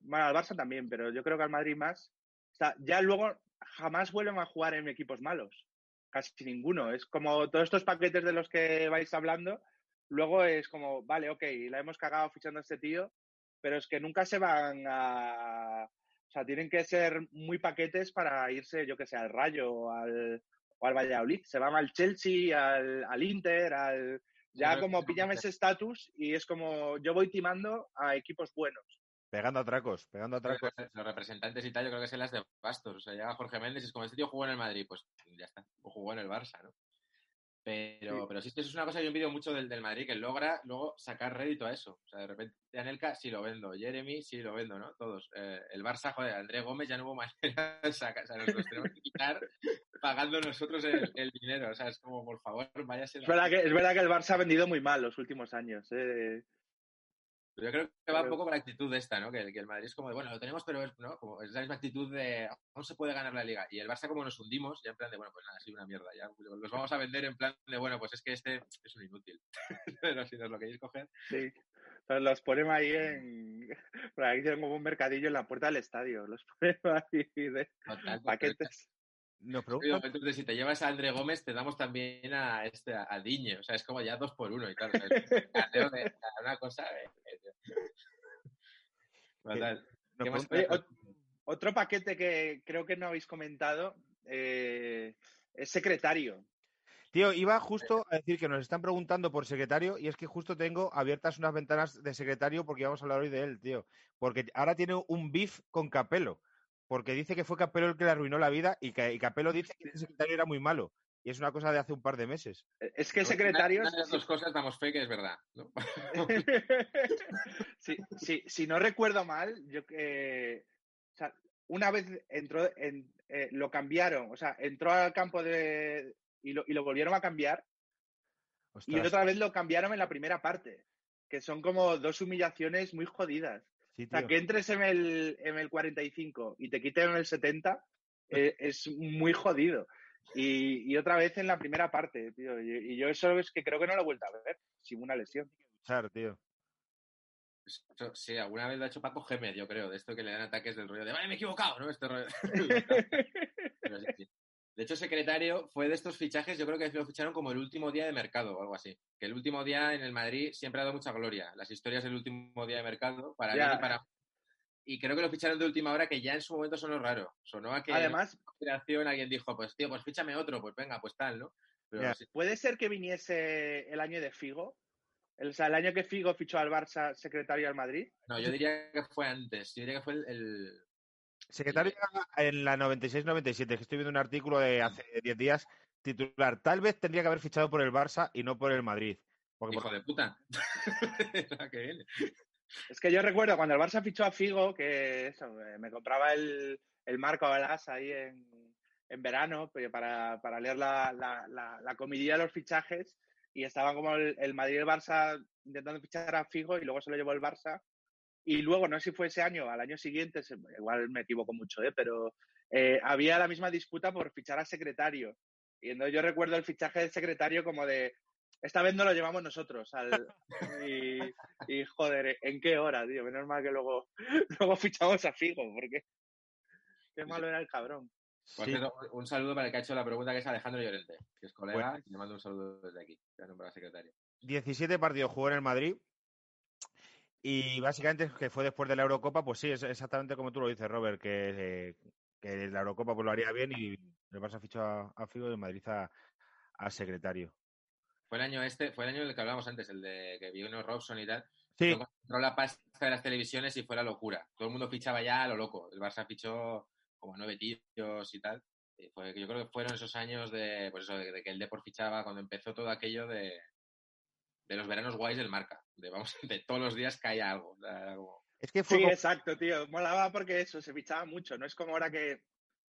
bueno, al Barça también, pero yo creo que al Madrid más, o sea, ya luego jamás vuelven a jugar en equipos malos. Casi ninguno. Es como todos estos paquetes de los que vais hablando, luego es como, vale, ok, la hemos cagado fichando a este tío, pero es que nunca se van a... O sea, tienen que ser muy paquetes para irse, yo que sé, al Rayo o al, o al Valladolid, se van al Chelsea, al, al Inter, al... Ya como sí. ese estatus y es como yo voy timando a equipos buenos. Pegando atracos, pegando atracos. Los representantes y tal, yo creo que son las de Bastos. O sea, llega Jorge Méndez y es como este tío jugó en el Madrid, pues ya está, o jugó en el Barça, ¿no? Pero Sí. pero sí, eso es una cosa que yo envidio mucho del, del Madrid, que logra luego sacar rédito a eso. O sea, de repente Anelka sí lo vendo, Jeremy sí lo vendo, ¿no? Todos. Eh, el Barça, joder, André Gómez ya no hubo manera de sacar. O sea, nos los tenemos que quitar pagando nosotros el, el dinero. O sea, es como, por favor, váyase. Es verdad, que, es verdad que el Barça ha vendido muy mal los últimos años. eh. Yo creo que va un poco con la actitud de esta, ¿no? Que, que el Madrid es como de, bueno, lo tenemos, pero es, ¿no? Como es la misma actitud de, no se puede ganar la liga. Y el Barça como nos hundimos, ya en plan de, bueno, pues nada, ha sido una mierda. Ya los vamos a vender en plan de, bueno, pues es que este es un inútil. pero si nos lo queréis coger. Sí. Los ponemos ahí en. Por ahí hicieron como un mercadillo en la puerta del estadio. Los ponemos ahí de Total, paquetes. Nos Digo, preguntan, Entonces, si te llevas a André Gómez, te damos también a este a, Diñe. O sea, es como ya dos por uno y tal. O sea, es un carteo de- a una cosa. eh, eh, Fatal. nos ¿Qué más preguntan- Oye, ot- otro paquete que creo que no habéis comentado eh, es secretario. Tío, iba justo a decir que nos están preguntando por secretario y es que justo tengo abiertas unas ventanas de secretario porque vamos a hablar hoy de él, tío. Porque ahora tiene un beef con Capello. Porque dice que fue Capello el que le arruinó la vida y, que, y Capello dice que ese secretario era muy malo. Y es una cosa de hace un par de meses. Es que Una- secretarios. Una de las dos cosas damos fe que es verdad. ¿no? si, si- si no recuerdo mal, yo que o sea, una vez entró, en, eh, lo cambiaron, o sea, entró al campo de y lo, y lo volvieron a cambiar y otra vez lo cambiaron en la primera parte, que son como dos humillaciones muy jodidas. Sí, O sea, que entres en el, en el 45 y te quiten en el 70 eh, es muy jodido. Y, y otra vez en la primera parte, tío. Y, y yo eso es que creo que no lo he vuelto a ver, sin una lesión. Luchar, tío. Sí, alguna vez lo ha hecho Paco Gémez, yo creo, de esto que le dan ataques del rollo de ¡Vale, me he equivocado! ¿no? Este rollo. Pero sí, sí. De hecho, secretario fue de estos fichajes, yo creo que lo ficharon como el último día de mercado o algo así. Que el último día en el Madrid siempre ha dado mucha gloria. Las historias del último día de mercado, para y para Y creo que lo ficharon de última hora, que ya en su momento sonó raro. Sonó a que Además, en alguien dijo, pues tío, pues fíchame otro, pues venga, pues tal, ¿no? Pero Ya. sí, ¿puede ser que viniese el año de Figo? El, o sea, el año que Figo fichó al Barça secretario al Madrid. no, yo diría que fue antes. Yo diría que fue el- el, Secretario en la 96-97, que estoy viendo un artículo de hace 10 días titular. Tal vez tendría que haber fichado por el Barça y no por el Madrid. Porque hijo de puta. Es que yo recuerdo cuando el Barça fichó a Figo, que eso, eh, me compraba el, el Marco Alas ahí en, en verano para, para leer la, la, la, la comidilla de los fichajes y estaban como el, el Madrid y el Barça intentando fichar a Figo y luego se lo llevó el Barça. Y luego, no sé si fue ese año o al año siguiente, igual me equivoco mucho, ¿eh? pero eh, había la misma disputa por fichar a secretario. Y entonces yo recuerdo el fichaje del secretario como de, esta vez no lo llevamos nosotros. Al, y, y, joder, ¿en qué hora, tío? Menos mal que luego, luego fichamos a Figo, porque qué malo era el cabrón. Por Sí. cierto, un saludo para el que ha hecho la pregunta, que es Alejandro Llorente, que es colega, y le mando un saludo desde aquí, que ha nombrado secretario. 17 partidos jugó en el Madrid y básicamente que fue después de la Eurocopa, pues sí, es exactamente como tú lo dices, Robert, que, eh, que la Eurocopa pues lo haría bien y el Barça fichó a, a Figo y el Madrid a, a secretario. Fue el año este, fue el año del que hablábamos antes, el de que vino Robson y tal. Sí, Luego entró la pasta de las televisiones y fue la locura. Todo el mundo fichaba ya a lo loco. El Barça fichó como nueve tíos y tal. Y fue, yo creo que fueron esos años de, pues eso, de, de que el Depor fichaba cuando empezó todo aquello de, de los veranos guays del marca. De vamos, de todos los días caía algo. Es que fue Sí, como- exacto, tío. Molaba porque eso, se fichaba mucho. No es como ahora que,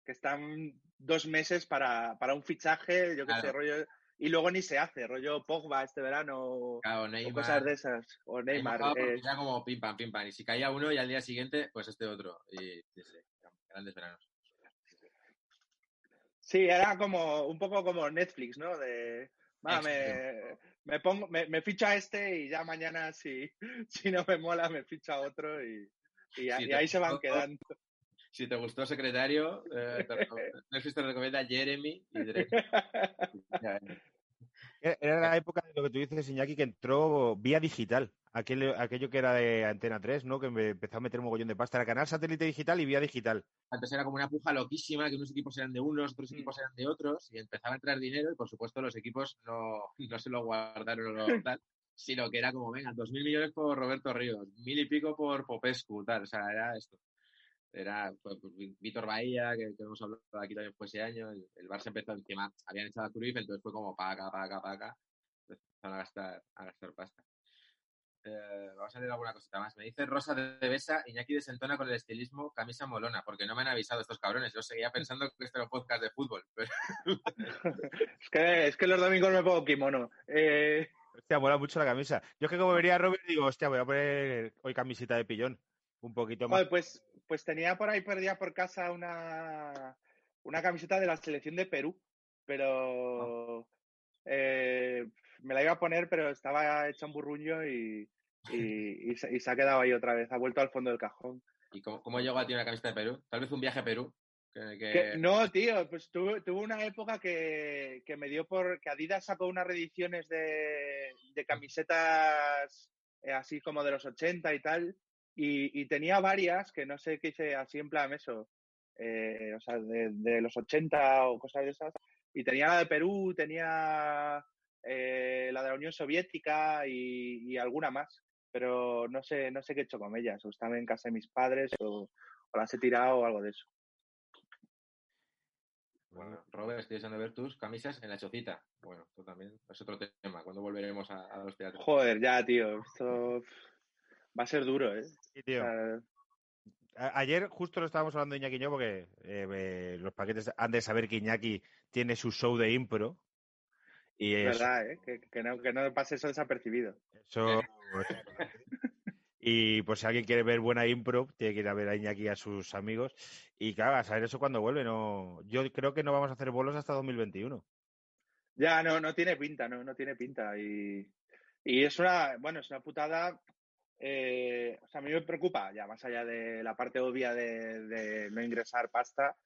que están dos meses para, para un fichaje, yo qué sé, rollo. Y luego ni se hace, rollo Pogba este verano o, claro, o cosas de esas. O Neymar. Neymar, eh, Era como pim pam, pim pam. Y si caía uno y al día siguiente, pues este otro. Y sí, sí, grandes veranos. Sí, era como un poco como Netflix, ¿no? De, me, me pongo, me, me ficho a este y ya mañana si, si no me mola me ficho a otro y, y, a- ahí se van quedando. Si te gustó secretario, eh, te Netflix te recomienda Jeremy y Drake. Ya, era la época de lo que tú dices, Iñaki, que entró vía digital aquel, aquello que era de Antena 3, ¿no? Que me empezó a meter un mogollón de pasta. Era canal satélite digital y vía digital. Antes era como una puja loquísima, que unos equipos eran de unos, otros Mm. equipos eran de otros, y empezaba a entrar dinero, y por supuesto los equipos no, no se lo guardaron o lo tal, sino que era como, venga, dos mil millones por Roberto Ríos, mil y pico por Popescu, tal, o sea, era esto. Era pues, pues, Víctor Bahía, que, que hemos hablado aquí también fue ese año, el, el Barça empezó encima, habían echado a Cruyff, entonces fue como paga, paga, paga, empezaron a gastar, a gastar pasta. Eh, vamos a leer alguna cosita más. Me dice Rosa de Besa, Iñaki desentona con el estilismo camisa molona, porque no me han avisado estos cabrones. Yo seguía pensando que este era un podcast de fútbol. pero- Es que, es que los domingos me pongo kimono. Eh, Hostia, mola mucho la camisa. Yo es que como vería a Robert digo, hostia, voy a poner hoy camisita de pillón. Un poquito más. pues, pues tenía por ahí perdida por casa una, una camiseta de la selección de Perú, pero eh, me la iba a poner, pero estaba hecha un burruño y, y, y se, y se ha quedado ahí otra vez, ha vuelto al fondo del cajón. ¿Y cómo, cómo llegó a ti una camiseta de Perú? Tal vez un viaje a Perú. Que, que- Que- no, tío, pues tuve, tuve una época que, que me dio por que Adidas sacó unas reediciones de, de camisetas eh, así como de los 80 y tal, y, y tenía varias que no sé qué hice así en plan eso, eh, o sea, de, de los 80 o cosas de esas, y tenía la de Perú, tenía eh, la de la Unión Soviética y, y alguna más, pero no sé, no sé qué he hecho con ellas, o están en casa de mis padres o, o las he tirado o algo de eso. Bueno, Robert, estoy deseando ver tus camisas en la chocita. Bueno, esto también es otro tema. ¿Cuándo volveremos a, a los teatros? Joder, ya, tío. Esto va a ser duro, ¿eh? Sí, O tío. sea, Ayer justo lo estábamos hablando Iñaki y yo porque eh, eh, los paquetes han de saber que Iñaki tiene su show de impro. Y es verdad, ¿eh? Que, que no, que no pase eso desapercibido. eso- Y pues si alguien quiere ver buena impro, tiene que ir a ver a Iñaki y a sus amigos. Y claro, a saber eso cuando vuelve. No... Yo creo que no vamos a hacer bolos hasta 2021. Ya, no, no tiene pinta, no, no tiene pinta. Y, y es una, bueno, es una putada. eh, o sea, a mí me preocupa, ya más allá de la parte obvia de, de no ingresar pasta,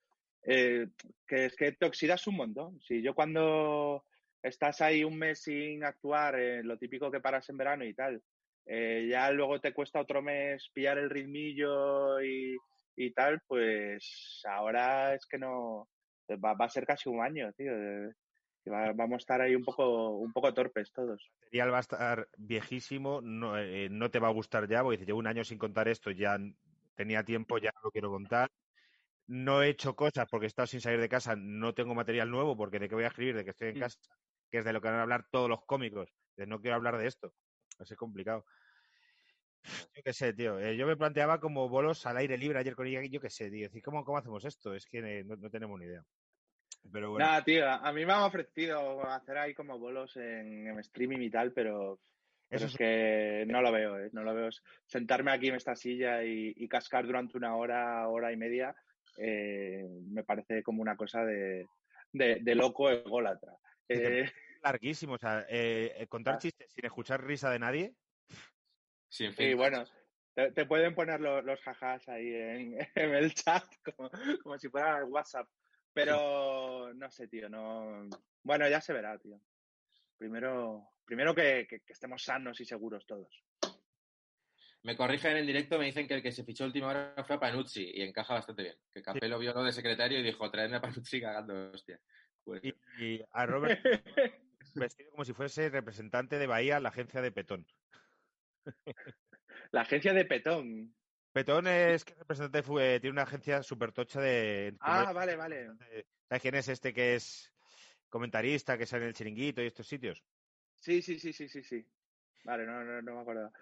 eh, que es que te oxidas un montón. Si yo cuando estás ahí un mes sin actuar, eh, lo típico que paras en verano y tal, eh, ya luego te cuesta otro mes pillar el ritmillo y, y tal, pues ahora es que no, va, va a ser casi un año, tío. de- vamos a estar ahí un poco, un poco torpes todos. El material va a estar viejísimo, no, eh, no te va a gustar ya, porque dice, llevo un año sin contar esto, ya tenía tiempo, ya no lo quiero contar. No he hecho cosas porque he estado sin salir de casa, no tengo material nuevo, porque de qué voy a escribir, de que estoy en Mm. casa, que es de lo que van a hablar todos los cómicos. De no quiero hablar de esto. Va a ser complicado. Yo qué sé, tío. eh, yo me planteaba como bolos al aire libre ayer con ella, yo qué sé, tío. Decir, ¿cómo, ¿cómo hacemos esto? Es que eh, no, no tenemos ni idea. Pero bueno, Nada, tío, a mí me han ofrecido hacer ahí como bolos en, en streaming y tal, pero, eso es es que no lo veo, ¿eh? No lo veo. Sentarme aquí en esta silla y, y cascar durante una hora, hora y media, eh, me parece como una cosa de, de, de loco ególatra. Eh, larguísimo. O sea, eh, eh, contar Ah. chistes sin escuchar risa de nadie. Sí, en fin. y bueno, te, te pueden poner lo- los jajas ahí en, en el chat, como, como si fuera WhatsApp. Pero no sé, tío, no. Bueno, ya se verá, tío. Primero, primero que, que- que estemos sanos y seguros todos. Me corrigen en directo, me dicen que el que se fichó última hora fue a Panucci y encaja bastante bien. Que Capello vio lo de secretario y dijo, traedme a Panucci cagando, hostia. Pues, Y, y a Robert vestido como si fuese representante de Bahía, la agencia de Petón. La agencia de Petón. Petón es que representante fue, tiene una agencia súper tocha de. Ah, vale, vale. ¿Sabes quién es este que es comentarista, que sale en el chiringuito y estos sitios? Sí, sí, sí, sí, sí, sí. Vale, no, no, no me acuerdo.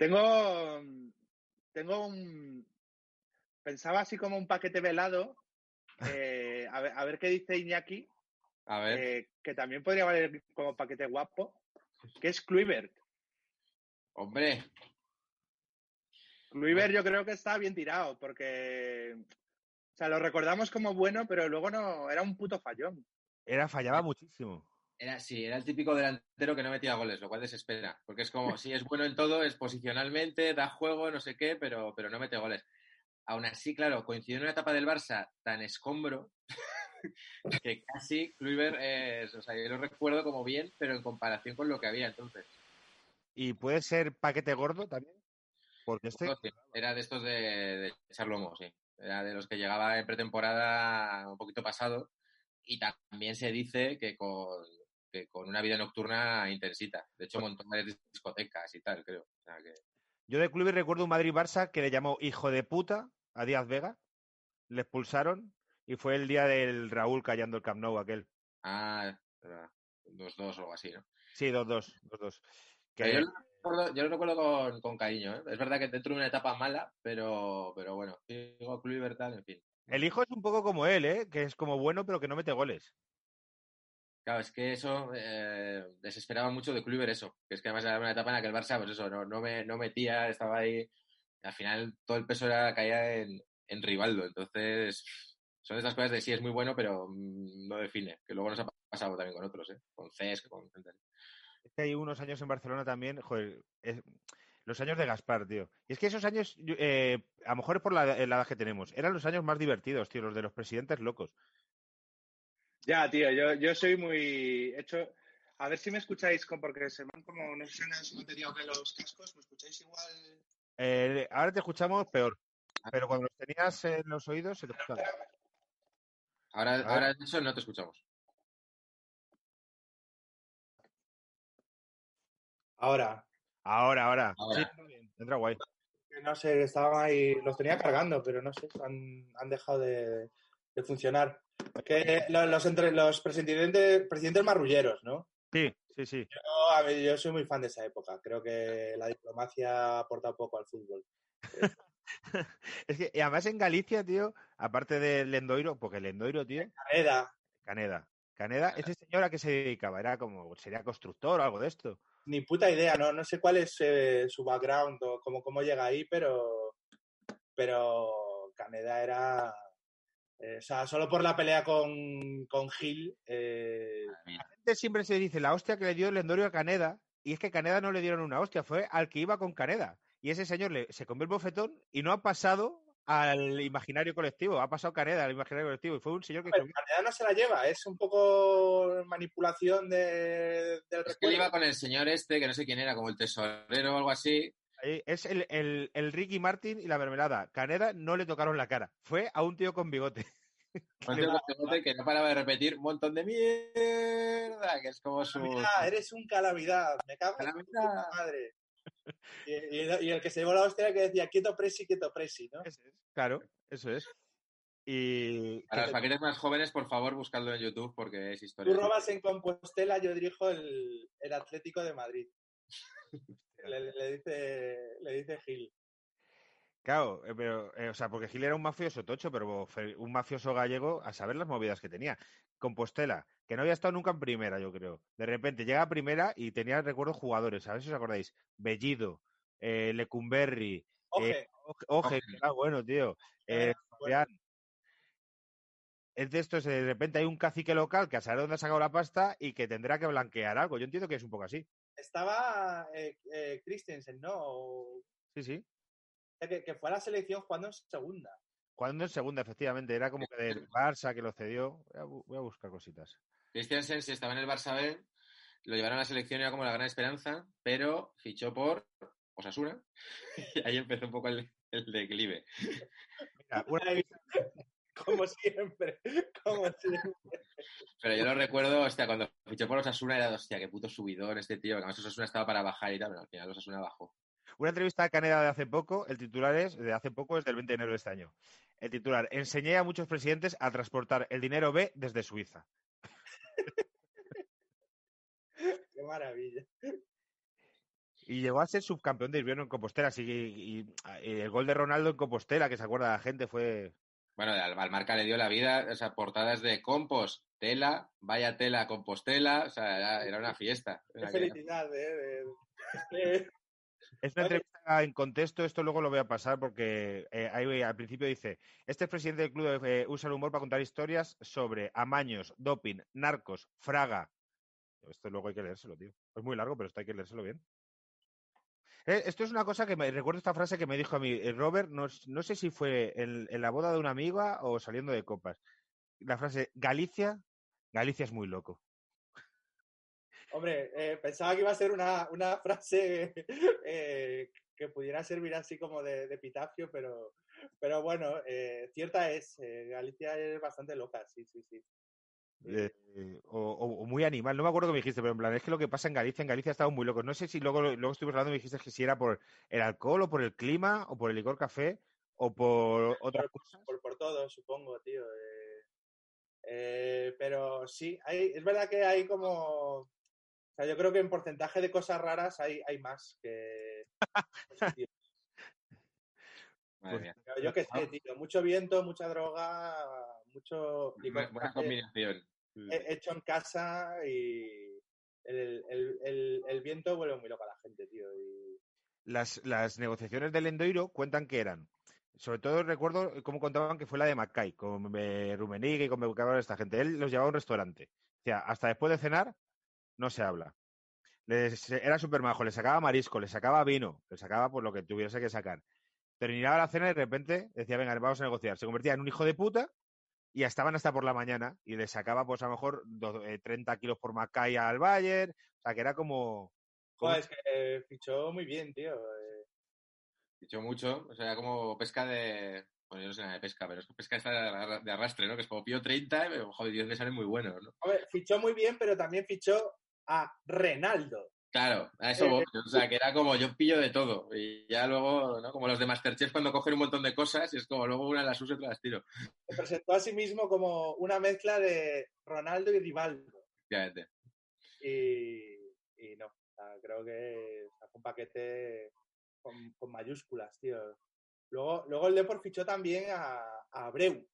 Tengo, tengo un, pensaba así como un paquete velado, eh, a, ver, a ver qué dice Iñaki, a ver, eh, que también podría valer como paquete guapo, que es Kluivert. hombre, Kluivert yo creo que está bien tirado, porque, o sea, lo recordamos como bueno, pero luego no, era un puto fallón. Era, fallaba muchísimo. Era, sí, era el típico delantero que no metía goles, lo cual desespera. Porque es como, sí, es bueno en todo, es posicionalmente, da juego, no sé qué, pero, pero no mete goles. Aún así, claro, coincidió en una etapa del Barça tan escombro que casi Kluivert es, o sea, yo lo recuerdo como bien, pero en comparación con lo que había entonces. y puede ser paquete gordo también. Porque este. Era de estos de, de echar lomo, sí. Era de los que llegaba en pretemporada un poquito pasado. Y también se dice que con, que con una vida nocturna intensita. De hecho, montón de discotecas y tal, creo. O sea que... Yo de club recuerdo un Madrid-Barça que le llamó hijo de puta a Díaz Vega. Le expulsaron y fue el día del Raúl callando el Camp Nou aquel. Ah, 2-2 o algo así, ¿no? Sí, 2-2. 2-2. Yo, Que... lo recuerdo, yo lo recuerdo con, con cariño. ¿eh? Es verdad que dentro de una etapa mala, pero, pero bueno, digo Club Libertad, en fin. El hijo es un poco como él, ¿eh? Que es como bueno, pero que no mete goles. Claro, es que eso eh, desesperaba mucho de Kluivert eso, que es que además era una etapa en la que el Barça, pues eso, no, no, me, no metía, estaba ahí, al final todo el peso era, caía en, en Rivaldo, entonces son estas cosas de sí es muy bueno, pero mm, no define, que luego nos ha pasado también con otros, ¿eh? con Cesc, con. Es que hay unos años en Barcelona también, joder, es- los años de Gaspar, tío. Y es que esos años, eh, a lo mejor es por la, la edad que tenemos, eran los años más divertidos, tío, los de los presidentes locos. Ya, tío, yo, yo soy muy hecho. A ver si me escucháis, con- porque se van como, no sé si me han pedido que los cascos, ¿me escucháis igual? Eh, ahora te escuchamos peor, pero cuando los tenías en los oídos se te escuchaba. Ahora, ahora de hecho no te escuchamos. Ahora, Ahora, ahora. Ahora. Sí, entra bien, entra guay. que no sé, estaban ahí, los tenía cargando, pero no sé, han, han dejado de, de funcionar. Que lo- los, entre, los presidentes, presidentes marrulleros, ¿no? Sí, sí, sí. Yo, a ver, yo soy muy fan de esa época. Creo que la diplomacia aporta poco al fútbol. Es que, y además en Galicia, tío, aparte del Lendoiro, porque el Lendoiro, tío, Caneda, Caneda. Caneda, ese señor a qué se dedicaba, era como, sería constructor o algo de esto. ni puta idea, no, no sé cuál es eh, su background o cómo, cómo llega ahí, pero, pero Caneda era... eh, o sea, solo por la pelea con, con Gil, eh. La gente siempre se dice la hostia que le dio el Lendorio a Caneda, y es que Caneda no le dieron una hostia, fue al que iba con Caneda. Y ese señor le, se comió el bofetón y no ha pasado al imaginario colectivo, ha pasado Caneda al imaginario colectivo, y fue un señor que pero comió- Caneda no se la lleva, es un poco manipulación de, del Es que él iba con el señor este, que no sé quién era, como el tesorero o algo así. Ahí Es el, el- el Ricky Martin y la mermelada. Caneda no le tocaron la cara. Fue a un tío con bigote. Un tío con bigote que no paraba de repetir un montón de mierda, que es como su... Calamidad, eres un calamidad, me cago en tu madre. Y, y- y el que se llevó la hostia que decía quieto presi, quieto presi, ¿no? Ese es, Claro, eso es. Y Para los paquetes más jóvenes, por favor, buscadlo en YouTube porque es Tú historia. robas en Compostela, yo dirijo el, el Atlético de Madrid. Le, le dice, le dice Gil. Claro, eh, pero, eh, o sea, porque Gil era un mafioso tocho, pero un mafioso gallego a saber las movidas que tenía. Compostela, que no había estado nunca en primera, yo creo. De repente llega a primera y tenía, recuerdo, jugadores, a ver si os acordáis. Bellido, eh, Lecumberri, Oje, Oje, Oje, que era bueno, tío. Eh, bueno. Fabián. Es de estos, de repente hay un cacique local que a saber dónde ha sacado la pasta y que tendrá que blanquear algo. Yo entiendo que es un poco así. Estaba eh, eh, Christensen, ¿no? O- Sí, sí. que, que fue a la selección jugando en segunda. Cuando en segunda, efectivamente, era como que del Barça que lo cedió. Voy a, bu- voy a buscar cositas. Christiansen, si estaba en el Barça B, lo llevaron a la selección, era como la gran esperanza, pero fichó por Osasuna y ahí empezó un poco el, el declive. Mira, una- como siempre, como siempre. Pero yo lo recuerdo, hostia, cuando fichó por Osasuna era, hostia, qué puto subidón este tío, que además Osasuna estaba para bajar y tal, pero al final Osasuna bajó. Una entrevista a Caneda de hace poco, el titular es, de hace poco, es del 20 de enero de este año. El titular, enseñé a muchos presidentes a transportar el dinero B desde Suiza. Qué maravilla. Y llegó a ser subcampeón de invierno en Compostela. Así que, y, y el gol de Ronaldo en Compostela, que se acuerda la gente, fue... Bueno, al, al marca le dio la vida, o sea, portadas de Compos, tela, vaya tela, Compostela, o sea, era, era una fiesta. Qué felicidad, ¿eh? De- de- Es una Vale. entrevista en contexto, esto luego lo voy a pasar porque eh, ahí al principio dice, este es presidente del club eh, usa el humor para contar historias sobre amaños, doping, narcos, fraga. Esto luego hay que leérselo, tío. Es muy largo, pero esto hay que leérselo bien. Eh, esto es una cosa que me recuerdo esta frase que me dijo a mí eh, Robert, no, no sé si fue en, la boda de una amiga o saliendo de copas. La frase, Galicia, Galicia es muy loco. Hombre, eh, pensaba que iba a ser una, una frase que pudiera servir así como de, de epitafio, pero, pero bueno, cierta es. Galicia es bastante loca, sí, sí, sí. Eh, o, muy animal, no me acuerdo qué me dijiste, pero en plan, es que lo que pasa en Galicia, en Galicia estaban muy locos. No sé si luego, luego estuvimos hablando y me dijiste que si era por el alcohol o por el clima o por el licor café o por otras cosas. por, por todo, supongo, tío. eh. Eh, pero sí, hay, es verdad que hay como. O sea, yo creo que en porcentaje de cosas raras hay, hay más que. Pues, yo qué sé, tío. Mucho viento, mucha droga, mucho Buena, buena he- hecho en casa y el, el- el- el viento vuelve muy loco a la gente, tío. Y, Las, las negociaciones del Endoiro cuentan que eran. Sobre todo recuerdo cómo contaban que fue la de Mackay, con eh, Rummenigge y con Beckenbauer, esta gente. Él los llevaba a un restaurante. O sea, hasta después de cenar no se habla. Les- era súper majo, le sacaba marisco, le sacaba vino, le sacaba por lo que tuviese que sacar. Terminaba la cena y de repente decía, venga, vamos a negociar. Se convertía en un hijo de puta y estaban hasta por la mañana y le sacaba, pues a lo mejor, do- eh, 30 kilos por Mackay al Bayern. O sea, que era como... como- Joder, es que eh, fichó muy bien, tío. eh. Dicho mucho, o sea, como pesca de. Bueno, yo no sé nada de pesca, pero es que pesca esta de arra- de arrastre, ¿no? Que es como pío 30, pero, joder, Dios, le salen muy buenos, ¿no? Hombre, fichó muy bien, pero también fichó a Renaldo. Claro, a eso Eh, voy. O sea, que era como yo pillo de todo. Y ya luego, ¿no? Como los de Masterchef cuando cogen un montón de cosas y es como luego una las uso y otra las tiro. Se presentó a sí mismo como una mezcla de Ronaldo y Rivaldo. Y, y no, o sea, creo que un paquete con, con mayúsculas, tío. Luego, luego el Depor fichó también a, a Abreu.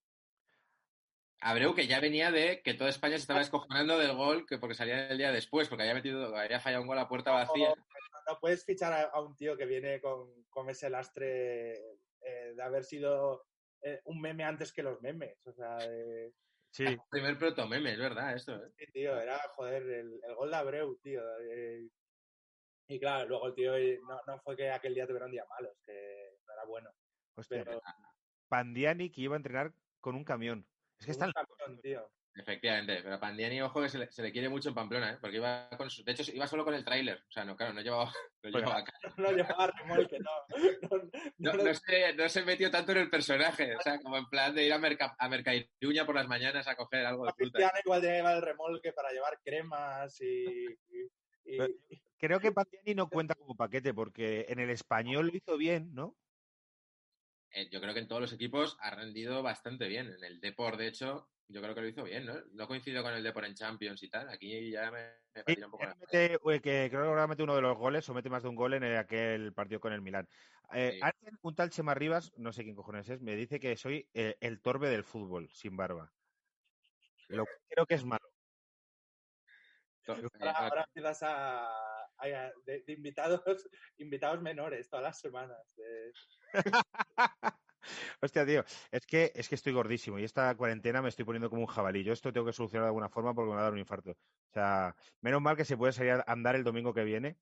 Abreu, que ya venía de que toda España se estaba escojonando del gol que porque salía el día después, porque había metido, había fallado un gol a puerta vacía. No, no puedes fichar a, a un tío que viene con, con ese lastre eh, de haber sido eh, un meme antes que los memes. O sea, de- Sí, Primer proto meme, es verdad, esto, ¿eh? Sí, tío, era, joder, el, el gol de Abreu, tío. eh, y claro, luego el tío eh, no, no fue que aquel día tuviera un día malo, es que no era bueno. hostia. Pero Pandiani que iba a entrenar con un camión. Es que están campeón, tío. Efectivamente, pero a Pandiani, ojo, que se le, se le quiere mucho en Pamplona, ¿eh? Porque iba con su, de hecho, iba solo con el tráiler. O sea, no, claro, no llevaba, no Pues- llevaba No llevaba remolque, no. No, No, no- no se, no se metió tanto en el personaje, o sea, como en plan de ir a, Merca, a Mercairuña por las mañanas a coger algo de fruta. Cristiano igual lleva el remolque para llevar cremas y. y- Creo que Pandiani no cuenta como paquete porque en el español lo hizo bien, ¿no? Eh, yo creo que en todos los equipos ha rendido bastante bien. En el Depor, de hecho, yo creo que lo hizo bien, ¿no? No coincido con el Depor en Champions y tal. Aquí ya me, me Sí, un poco la mete, que creo que ahora mete uno de los goles o mete más de un gol en el- aquel partido con el Milán. Eh, Sí. alguien, un tal Chema Rivas, no sé quién cojones es, me dice que soy eh, el torbe del fútbol, sin barba. Lo creo que es malo. Eh, ahora, ahora empiezas a. de, de invitados, invitados menores todas las semanas. de- Hostia, tío, es que, es que estoy gordísimo y esta cuarentena me estoy poniendo como un jabalí. Yo esto tengo que solucionar de alguna forma porque me va a dar un infarto. O sea, menos mal que se puede salir a andar el domingo que viene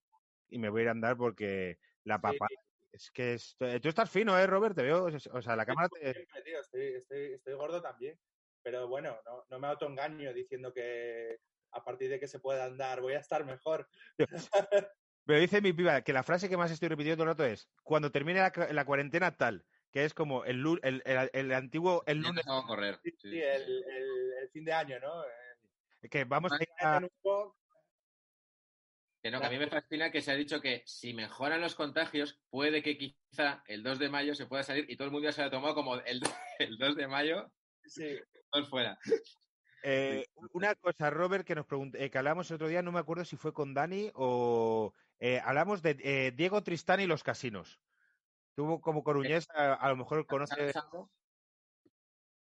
y me voy a ir a andar porque la Sí. papa... Es que es- tú estás fino, ¿eh, Robert? Te veo, o sea, la cámara te... Siempre, tío, estoy, estoy, estoy gordo también. Pero bueno, no, no me autoengaño diciendo que a partir de que se pueda andar voy a estar mejor. Me dice mi piba que la frase que más estoy repitiendo todo el rato es cuando termine la, cu- la cuarentena tal, que es como el, el, el- el antiguo el lunes a correr. Sí, Sí, el, sí. el- el fin de año, ¿no? Eh, que vamos a ir a... en un poco- Que no, que a mí me fascina que se ha dicho que si mejoran los contagios, puede que quizá el 2 de mayo se pueda salir y todo el mundo ya se lo ha tomado como el, el 2 de mayo, sí, todo fuera. Eh, una cosa, Robert, que nos preguntó, que hablamos el otro día, no me acuerdo si fue con Dani o eh, hablamos de eh, Diego Tristán y los casinos. Tú como coruñés a, a lo mejor conoces...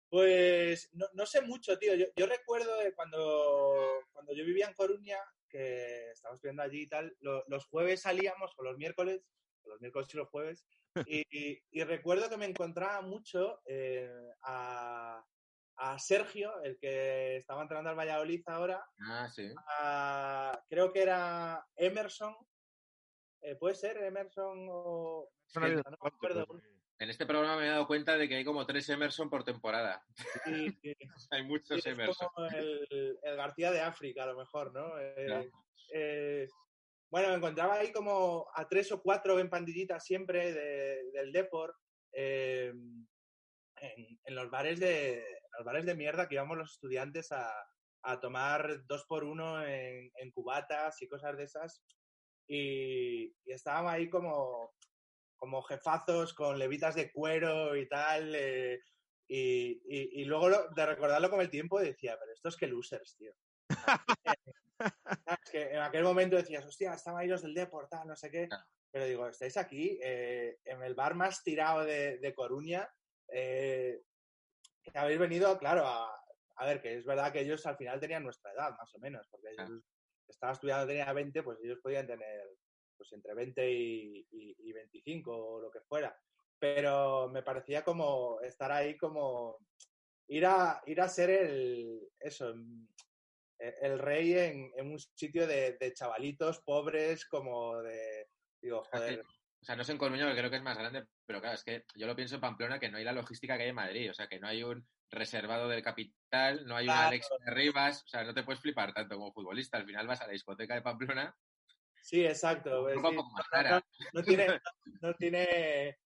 Pues no, no sé mucho, tío. Yo, yo recuerdo de cuando, cuando yo vivía en Coruña, que estaba estudiando allí y tal, lo- los jueves salíamos, o los miércoles, o los miércoles y los jueves, y, y- y recuerdo que me encontraba mucho eh, a, a Sergio, el que estaba entrenando al Valladolid ahora, Ah, sí. a- creo que era Emerson, eh, ¿puede ser Emerson o...? No me acuerdo. En este programa me he dado cuenta de que hay como tres Emerson por temporada. Sí, sí. hay Sí, muchos es Emerson. como el, el García de África, a lo mejor, ¿no? Eh, Claro. eh, bueno, me encontraba ahí como a tres o cuatro en pandillitas siempre de- del Deport, eh, en, en los bares de los bares de mierda que íbamos los estudiantes a, a tomar dos por uno en, en cubatas y cosas de esas. Y, y estábamos ahí como, como jefazos con levitas de cuero y tal. eh, y, y- y luego lo- de recordarlo con el tiempo decía, pero estos que losers, tío. Es que en aquel momento decías, hostia, estaban ahí los del Deport, tal, no sé qué. Claro. Pero digo, estáis aquí, eh, en el bar más tirado de, de Coruña, eh, habéis venido, claro, a, a ver, que es verdad que ellos al final tenían nuestra edad, más o menos, porque ellos Claro. estaba estudiando, tenía 20, pues ellos podían tener pues entre 20 y, y- y 25 o lo que fuera. Pero me parecía como estar ahí como ir a, ir a ser el, eso, el, el rey en, en un sitio de, de chavalitos pobres como de, digo, joder, O sea, no sé en Coruña porque creo que es más grande, pero claro, es que yo lo pienso en Pamplona que no hay la logística que hay en Madrid. O sea, que no hay un reservado del capital, no hay un Claro. Alex de Rivas. O sea, no te puedes flipar tanto como futbolista. Al final vas a la discoteca de Pamplona, sí, exacto. un sí, no tiene, no tiene,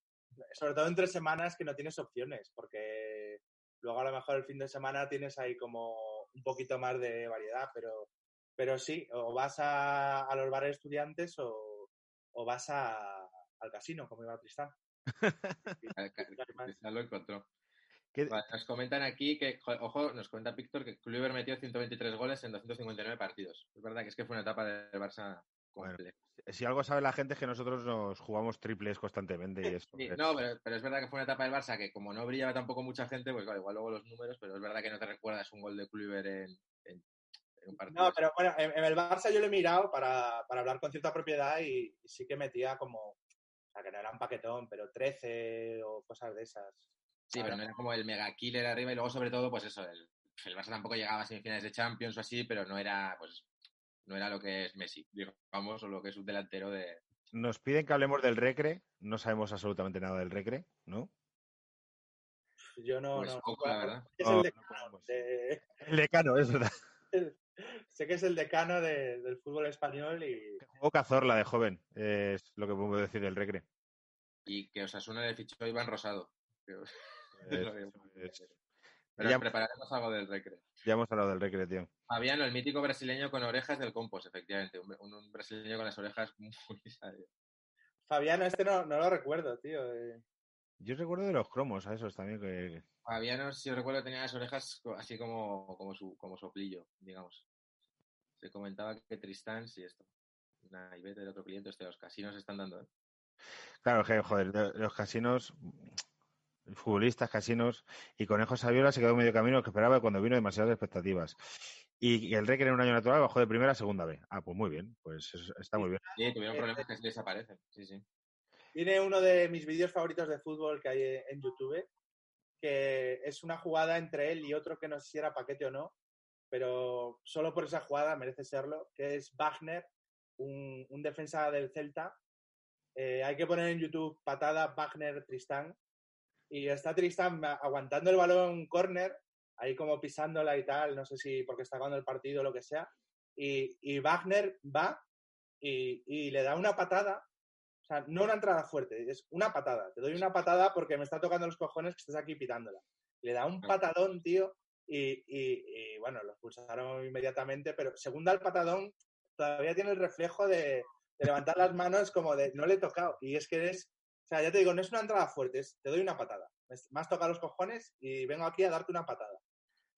sobre todo en tres semanas que no tienes opciones, porque luego a lo mejor el fin de semana tienes ahí como un poquito más de variedad, pero, pero sí, o vas a, a los bares estudiantes o, o vas a- al casino, como iba Tristán. Ca- ca- Cristal lo encontró. ¿Qué- Vale, nos comentan aquí que, jo- ojo, nos comenta Víctor que Kluivert metió 123 goles en 259 partidos. Es verdad que es que fue una etapa del Barça Bueno. Si algo sabe la gente es que nosotros nos jugamos triples constantemente y eso. Sí, es- no, pero, pero es verdad que fue una etapa del Barça que como no brillaba tampoco mucha gente, pues claro, igual luego los números, pero es verdad que no te recuerdas un gol de Kluivert en, en- en un partido. No, pero bueno, en, en el Barça yo lo he mirado para, para hablar con cierta propiedad y, y sí que metía como, sea, que no era un paquetón, pero 13 o cosas de esas. Sí, pero no era como el mega killer arriba y luego sobre todo, pues eso, el, el Barça tampoco llegaba a semifinales de Champions o así, pero no era, pues, no era lo que es Messi, digamos, o lo que es un delantero de... Nos piden que hablemos del recre. No sabemos absolutamente nada del recre, ¿no? Yo no, Pues no. poco, la verdad. Es No, el no decano podemos. de- El decano, es verdad. sé que es el decano de- del fútbol español y Jugó Cazorla de joven, es lo que podemos decir del recre. Y que Osasuna le fichó a Iván Rosado. Creo. Es- Lo que- es- Pero Ya- prepararemos algo del recreo. ya hemos hablado del recre, tío. Fabiano, el mítico brasileño con orejas del compost, efectivamente. Un, brasileño con las orejas muy. Fabiano, este no, no lo recuerdo, tío. eh. Yo recuerdo de los cromos a esos también. Que... Fabiano, si recuerdo, tenía las orejas así como, como, su, como soplillo, digamos. Se comentaba que Tristán, sí, esto. Una Ivete del otro cliente, este, los casinos están dando, ¿eh? Claro, que joder, de- de los casinos, futbolistas, casinos y Conejo Saviola se quedó medio camino que esperaba cuando vino demasiadas expectativas. Y, y el recre en un año natural bajó de primera a segunda B. Ah, pues muy bien, pues está muy bien. Sí, tuvieron problemas que se desaparecen. Sí, sí. Tiene uno de mis vídeos favoritos de fútbol que hay en YouTube, que es una jugada entre él y otro que no sé si era paquete o no, pero solo por esa jugada merece serlo, que es Wagner, un, defensa del Celta. Eh, hay que poner en YouTube patada Wagner Tristán y está Tristán aguantando el balón córner, ahí como pisándola y tal, no sé si porque está ganando el partido o lo que sea, y, Wagner va y le da una patada o sea, no una entrada fuerte, es una patada. Te doy una patada porque me está tocando los cojones que estés aquí pitándola. Le da un patadón, tío, y, y- y, bueno, lo expulsaron inmediatamente, pero según da el patadón, todavía tiene el reflejo de, de levantar las manos como de no le he tocado. Y es que eres, o sea, ya te digo, no es una entrada fuerte, es te doy una patada. Me me has tocado los cojones y vengo aquí a darte una patada.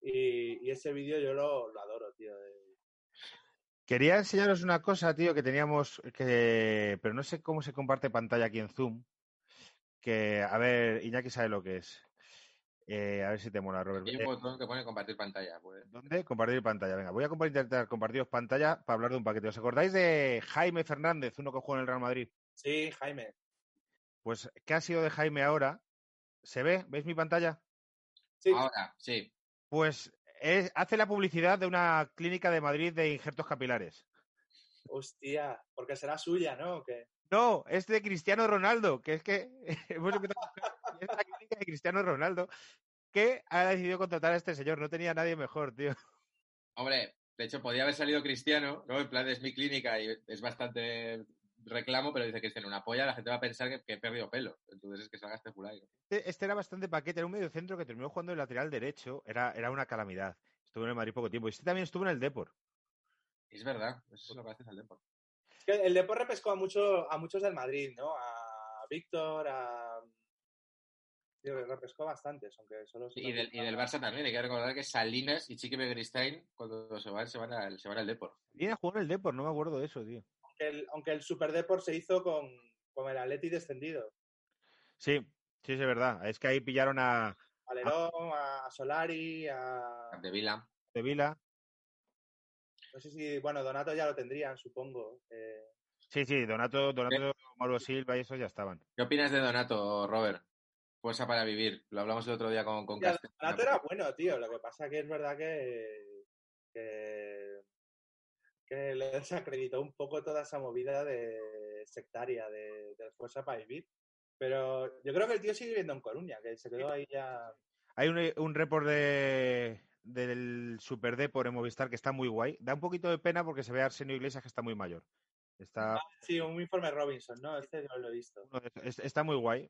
Y, y ese vídeo yo lo, lo adoro, tío. de- Quería enseñaros una cosa, tío, que teníamos, que pero no sé cómo se comparte pantalla aquí en Zoom. Que, a ver, Iñaki sabe lo que es. Eh, a ver si te mola, Robert. Hay un Eh, botón que pone compartir pantalla. Pues. ¿Dónde? Compartir pantalla. Venga, voy a intentar compartiros pantalla para hablar de un paquete. ¿Os acordáis de Jaime Fernández, uno que juega en el Real Madrid? Sí, Jaime. Pues, ¿qué ha sido de Jaime ahora? ¿Se ve? ¿Veis mi pantalla? Sí, Ahora, sí. Pues es- hace la publicidad de una clínica de Madrid de injertos capilares. hostia, porque será suya, ¿no? ¿O qué? No, es de Cristiano Ronaldo, que es que hemos es la clínica de Cristiano Ronaldo, que ha decidido contratar a este señor. No tenía nadie mejor, tío. Hombre, de hecho, podía haber salido Cristiano, ¿no? En plan, es mi clínica y es bastante reclamo, pero dice que tiene una polla, la gente va a pensar que, que he perdido pelo. Entonces es que salga este Fulay. Este, este era bastante paquete, era un medio centro que terminó jugando de lateral derecho, era, era una calamidad. Estuvo en el Madrid poco tiempo. Y este también estuvo en el Depor. Es verdad, eso es lo que haces al Depor. Es que el Depor repescó a, mucho, a muchos del Madrid, ¿no? A Víctor, a... Repescó bastantes, aunque solo... Y del, y del Barça también, hay que recordar que Salinas y Chiqui Begristain, cuando se van, se van al, se van al Depor. Viene a jugar en el Depor, no me acuerdo de eso, tío. Aunque el, aunque el Super Depor se hizo con, con el Atleti descendido. Sí, sí, es verdad. Es que ahí pillaron a A Lerón, a Solari, a... De Vila. De Vila. No sé si, bueno, Donato ya lo tendrían, supongo. Eh, Sí, sí, Donato, Donato, Mauro Silva y esos ya estaban. ¿Qué opinas de Donato, Robert? Fuerza para vivir. Lo hablamos el otro día con, con. Donato era bueno, tío. Lo que pasa que es verdad que, que, que le desacreditó un poco toda esa movida de sectaria de, de Fuerza para vivir. Pero yo creo que el tío sigue viviendo en Coruña, que se quedó ahí ya. Hay un, un report de, del Super Depor en Movistar que está muy guay. Da un poquito de pena porque se ve a Arsenio Iglesias que está muy mayor. Está, Ah, sí, un informe Robinson, ¿no? Este no lo he visto. está muy guay.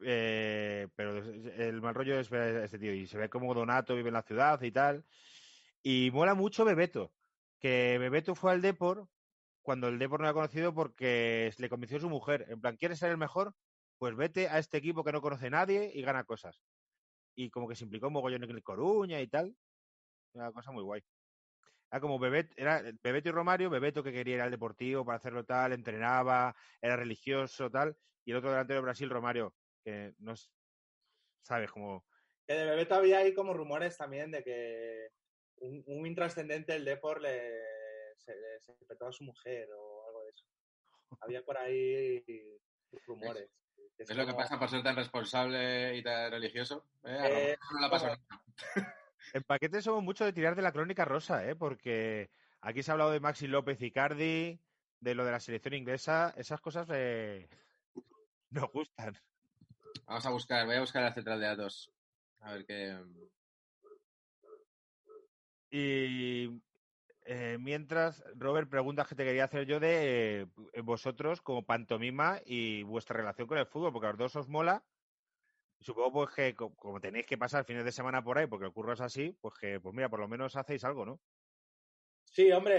eh, pero el mal rollo es ver a este tío. Y se ve como Donato vive en la ciudad y tal. Y mola mucho Bebeto. Que Bebeto fue al Depor cuando el Depor no era conocido porque le convenció su mujer. En plan, ¿quieres ser el mejor? Pues vete a este equipo que no conoce nadie y gana cosas. Y como que se implicó mogollón en el Coruña y tal. Una cosa muy guay. Era como Bebet, era Bebeto y Romario, Bebeto que quería ir al deportivo para hacerlo tal, entrenaba, era religioso, tal, y el otro delantero de Brasil, Romario, que no es- sabes, como Que de Bebeto había ahí como rumores también de que un, un intrascendente del Depor le, se, le- se petó a su mujer o algo de eso. Había por ahí rumores. Es lo que pasa por ser tan responsable y tan religioso. ¿eh? A Eh, no la nunca. En paquete somos mucho de tirar de la crónica rosa, ¿eh? Porque aquí se ha hablado de Maxi López y Cardi, de lo de la selección inglesa, esas cosas eh, nos gustan. Vamos a buscar, voy a buscar la central de datos. A ver qué. Y eh, mientras, Robert, preguntas que te quería hacer yo de eh, vosotros como pantomima y vuestra relación con el fútbol, porque a los dos os mola. Supongo pues que co- como tenéis que pasar fines de semana por ahí, porque el así, pues que, pues mira, por lo menos hacéis algo, ¿no? Sí, hombre,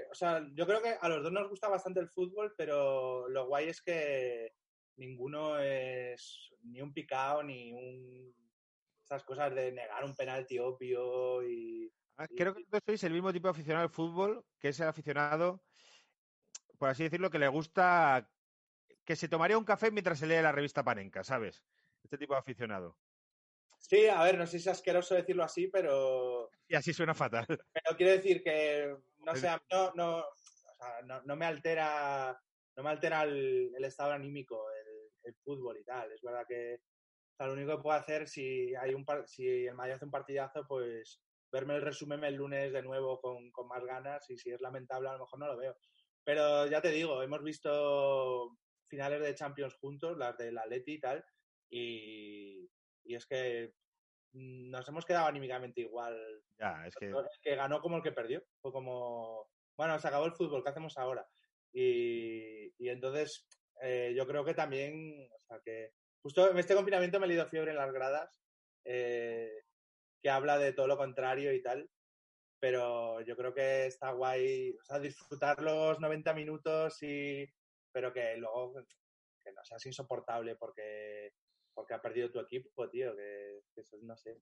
eh, o sea, yo creo que a los dos nos gusta bastante el fútbol, pero lo guay es que ninguno es ni un picado ni un esas cosas de negar un penalti obvio Y- Creo que sois el mismo tipo de aficionado al fútbol, que es el aficionado, por así decirlo, que le gusta, que se tomaría un café mientras se lee la revista Panenka, ¿sabes? Este tipo de aficionado. sí, a ver, no sé si es asqueroso decirlo así, pero Y así suena fatal. Pero quiero decir que, no sé, a mí no, no, o sea, no, no me altera, no me altera el, el estado anímico, el, el fútbol y tal. Es verdad que o sea, lo único que puedo hacer si hay un si el Madrid hace un partidazo, pues verme el resumen el lunes de nuevo con, con más ganas y si es lamentable a lo mejor no lo veo. Pero ya te digo, hemos visto finales de Champions juntos, las del Atleti y tal, y, y es que mm, nos hemos quedado anímicamente igual Ya, es que el que ganó como el que perdió. Fue como, bueno, se acabó el fútbol, ¿qué hacemos ahora? Y, y entonces eh, yo creo que también, o sea, que justo en este confinamiento me he leído fiebre en las gradas, eh, que habla de todo lo contrario y tal, pero yo creo que está guay, o sea, disfrutar los 90 minutos y, pero que luego que no seas insoportable porque, porque ha perdido tu equipo, tío, que, que eso no sé.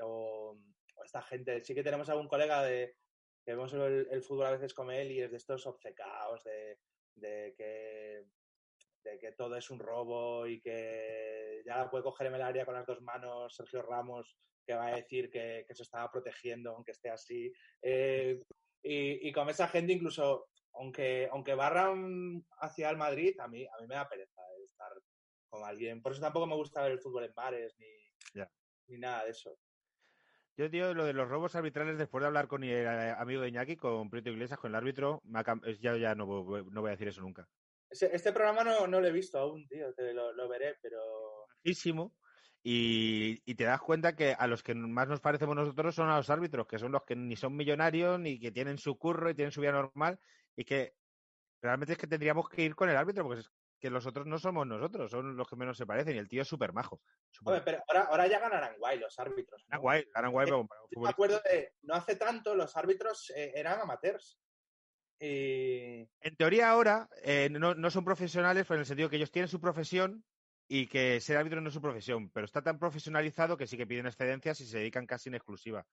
O, o esta gente, sí que tenemos algún colega de que vemos el, el fútbol a veces con él y es de estos obcecados, de, de que de que todo es un robo y que ya puede coger en el área con las dos manos Sergio Ramos, que va a decir que, que se estaba protegiendo aunque esté así. Eh, y, y con esa gente incluso, aunque, aunque barran hacia el Madrid, a mí, a mí me da pereza estar con alguien. Por eso tampoco me gusta ver el fútbol en bares ni, ni nada de eso. yo, tío, lo de los robos arbitrales, después de hablar con el eh, amigo de Iñaki, con Prieto Iglesias, con el árbitro, ya, ya no, no voy a decir eso nunca. Este programa no, no lo he visto aún, tío. Te lo, lo veré, pero. bajísimo y, y te das cuenta que a los que más nos parecemos nosotros son a los árbitros, que son los que ni son millonarios, ni que tienen su curro y tienen su vida normal, y que realmente es que tendríamos que ir con el árbitro, porque es que los otros no somos nosotros, son los que menos se parecen, y el tío es súper majo. Pero ahora, ahora ya ganarán guay los árbitros. ¿no? Ganan guay, ganan Yo me acuerdo de. No hace tanto, los árbitros eh, eran amateurs. Y. En teoría ahora eh, no, no son profesionales, pero en el sentido que ellos tienen su profesión y que ser árbitro no es su profesión, pero está tan profesionalizado que sí que piden excedencias y se dedican casi en exclusiva.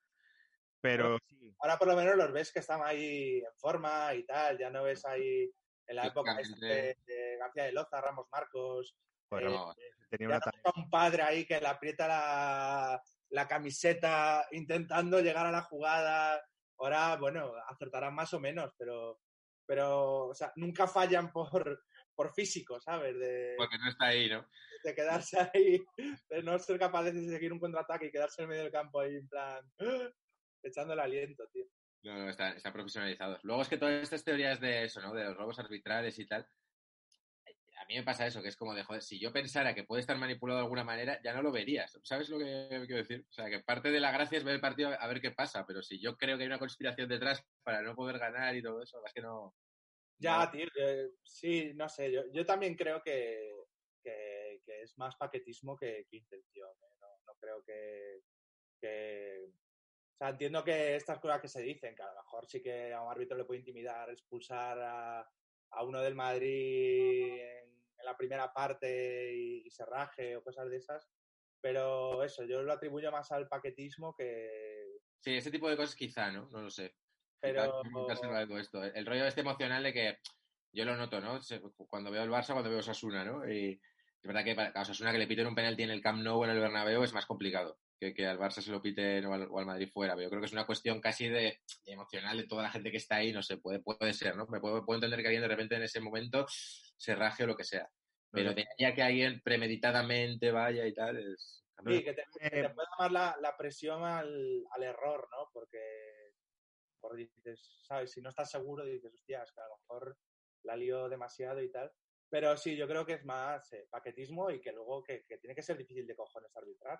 Pero sí, Ahora por lo menos los ves que están ahí en forma y tal. Ya no ves ahí en la época esta de, de García de Loza, Ramos Marcos. bueno, eh, tenía una no un padre ahí que le aprieta la, la camiseta intentando llegar a la jugada. Ahora, bueno, acertarán más o menos, pero, pero o sea, nunca fallan por, por físico, ¿sabes? De, porque no está ahí, ¿no? de quedarse ahí, de no ser capaces de seguir un contraataque y quedarse en medio del campo ahí en plan echando el aliento, tío. No, no, están, están profesionalizados. Luego es que todas estas teorías de eso, ¿no? De los robos arbitrales y tal. Mí me pasa eso, que es como de, joder, si yo pensara que puede estar manipulado de alguna manera, ya no lo verías. ¿Sabes lo que quiero decir? O sea, que parte de la gracia es ver el partido a ver qué pasa, pero si yo creo que hay una conspiración detrás para no poder ganar y todo eso, es que no. Ya, no. tío, eh, sí, no sé, yo, yo también creo que, que, que es más paquetismo que, que intención. ¿eh? No, no creo que, que... O sea, entiendo que estas cosas que se dicen, que a lo mejor sí que a un árbitro le puede intimidar, expulsar a, a uno del Madrid en, en la primera parte y, y se raje o cosas de esas, pero eso, yo lo atribuyo más al paquetismo que... Sí, ese tipo de cosas quizá, ¿no? No lo sé. Pero... Hago esto. El rollo este emocional de que yo lo noto, ¿no? Cuando veo el Barça, cuando veo Osasuna, ¿no? Y es verdad que para Osasuna que le piten un penalti en el Camp Nou o en el Bernabéu es más complicado que, que al Barça se lo piten o al, o al Madrid fuera. Pero yo creo que es una cuestión casi de, de emocional de toda la gente que está ahí, no sé, puede, puede ser, ¿no? Me puedo, puedo entender que alguien de repente en ese momento se raje o lo que sea. Pero de ahí a que alguien premeditadamente vaya y tal, es... Sí, que te, que te Eh, puede dar la, la presión al, al error, ¿no? Porque, por dices, ¿sabes? Si no estás seguro, dices, hostias, que a lo mejor la lío demasiado y tal. Pero sí, yo creo que es más eh, paquetismo y que luego que, que tiene que ser difícil de cojones arbitrar.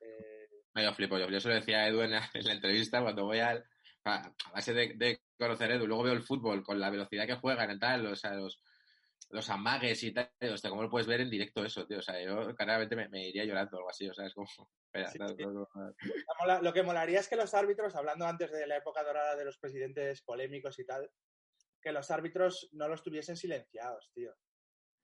Eh, yo flipo, yo, yo se lo decía a Edu en la, en la entrevista cuando voy al, a, a base de, de conocer a Edu, luego veo el fútbol con la velocidad que juegan y tal, o sea, los, los amagues y tal, o sea, ¿cómo lo puedes ver en directo eso, tío? O sea, yo claramente me, me iría llorando o algo así, o sea, es como... Espera, Sí, no, sí. no, no, no. la mola- lo que molaría es que los árbitros, hablando antes de la época dorada de los presidentes polémicos y tal, que los árbitros no los tuviesen silenciados, tío.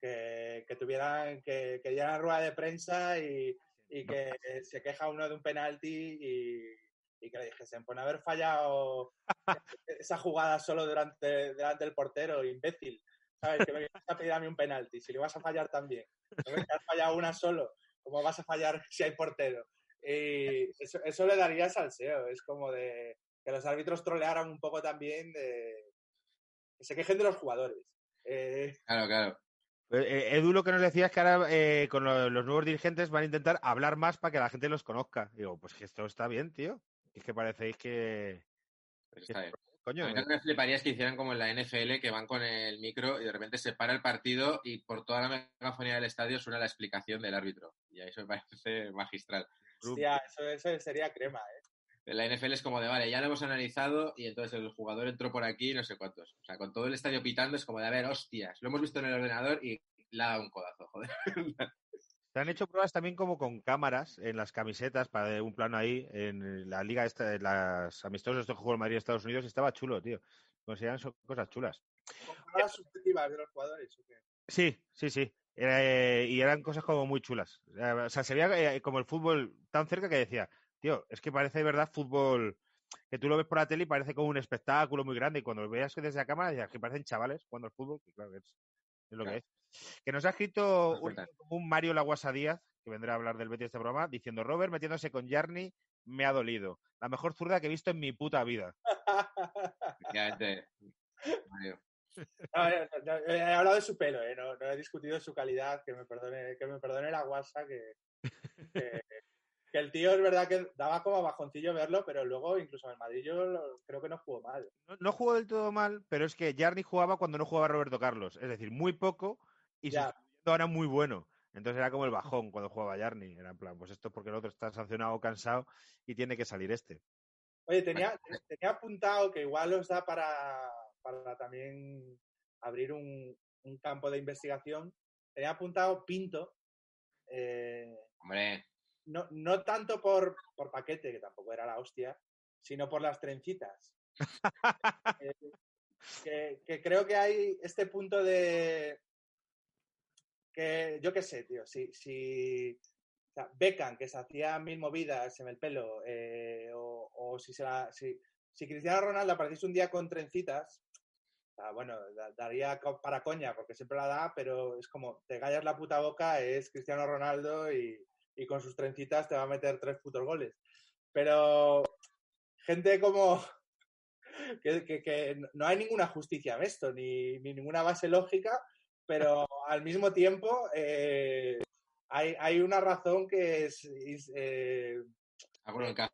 Que, que tuvieran, que, que dieran rueda de prensa y, y que se queja uno de un penalti y, y que le dijesen, por no haber fallado esa jugada solo durante, delante del portero, imbécil. ¿Sabes? Que me vas a pedir a mí un penalti, si le vas a fallar también. No que has fallado una solo, ¿cómo vas a fallar si hay portero? Y eso, eso le daría salseo. Es como de que los árbitros trolearan un poco también de que se quejen de los jugadores. Eh, Claro, claro. Eh, Edu lo que nos decía es que ahora eh, con lo- los nuevos dirigentes van a intentar hablar más para que la gente los conozca. Digo, pues que esto está bien, tío. Es que parecéis que... Pues está bien. Coño, A mí lo que me fliparía es que hicieran como en la NFL, que van con el micro y de repente se para el partido y por toda la megafonía del estadio suena la explicación del árbitro. Y eso me parece magistral. hostia, eso, eso sería crema, ¿eh? En la NFL es como de, vale, ya lo hemos analizado y entonces el jugador entró por aquí y no sé cuántos. O sea, con todo el estadio pitando es como de, a ver, hostias, lo hemos visto en el ordenador y le ha dado un codazo, joder. Se han hecho pruebas también como con cámaras en las camisetas para un plano ahí en la liga esta, en las amistosos de juego de Madrid Estados Unidos estaba chulo, tío. Consideran son cosas chulas. Con cámaras subjetivas de los jugadores. ¿o qué? Sí, sí, sí. Eh, y eran cosas como muy chulas. Eh, O sea, se veía eh, como el fútbol tan cerca que decía, tío, es que parece de verdad fútbol que tú lo ves por la tele y parece como un espectáculo muy grande. Y cuando lo veas desde la cámara, decías que parecen chavales jugando al fútbol, que claro que es, es lo Claro. que es. Que nos ha escrito Nos un, un Mario Laguasa Díaz, que vendrá a hablar del Betis de este programa, diciendo, Robert metiéndose con Jarni me ha dolido. La mejor zurda que he visto en mi puta vida. Efectivamente. Mario. No, no, no, he hablado de su pelo, ¿eh? no, no he discutido su calidad, que me perdone, que me perdone la guasa, que, que, que el tío es verdad que daba como bajoncillo verlo, pero luego incluso en el Madrid yo lo- creo que no jugó mal. No, no jugó del todo mal, pero es que Jarni jugaba cuando no jugaba Roberto Carlos. Es decir, muy poco y viendo ahora muy bueno. Entonces era como el bajón cuando jugaba Jarni. Era en plan, pues esto es porque el otro está sancionado o cansado y tiene que salir este. Oye, tenía, tenía apuntado que igual os da para, para también abrir un, un campo de investigación. Tenía apuntado Pinto, eh, Hombre, no, no tanto por, por paquete, que tampoco era la hostia, sino por las trencitas. Eh, que, creo que hay este punto de que yo qué sé, tío, si, si Beckham, que se hacía mil movidas en el pelo, eh, o, o si, se la- si, si Cristiano Ronaldo apareciese un día con trencitas, bueno, da- daría para coña, porque siempre la da, pero es como, te callas la puta boca, es Cristiano Ronaldo y, y con sus trencitas te va a meter tres putos goles. Pero gente como... Que, que- que no hay ninguna justicia en esto, ni, ni ninguna base lógica, pero al mismo tiempo eh, hay, hay una razón que es, es, eh, encaja.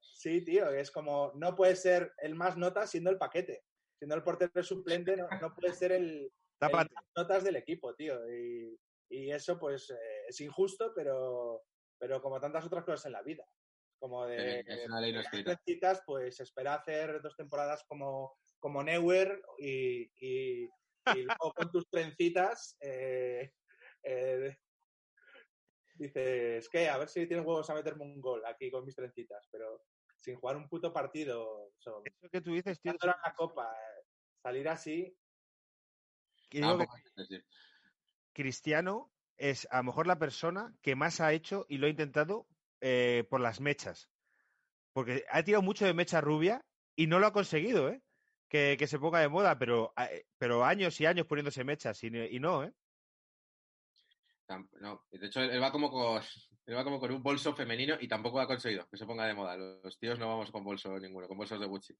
sí, tío, es como no puede ser el más nota siendo el paquete, siendo el portero suplente no, no puede ser el, el más notas del equipo, tío, y, y eso pues eh, es injusto, pero, pero como tantas otras cosas en la vida, como de es una ley no las escrita. trencitas, pues espera hacer dos temporadas como, como Neuer y, y, y luego con tus trencitas eh, eh, dices que a ver si tienes huevos a meterme un gol aquí con mis trencitas, pero sin jugar un puto partido, so, Eso que tú dices, tío, la copa, eh, salir así, que Cristiano es a lo mejor la persona que más ha hecho y lo ha intentado eh, por las mechas. Porque ha tirado mucho de mecha rubia y no lo ha conseguido, ¿eh? Que, que se ponga de moda, pero, eh, pero años y años poniéndose mechas y, no- y no, ¿eh? no. De hecho, él va como con él va como con un bolso femenino y tampoco ha conseguido que se ponga de moda. Los tíos no vamos con bolso ninguno, con bolsos de Gucci.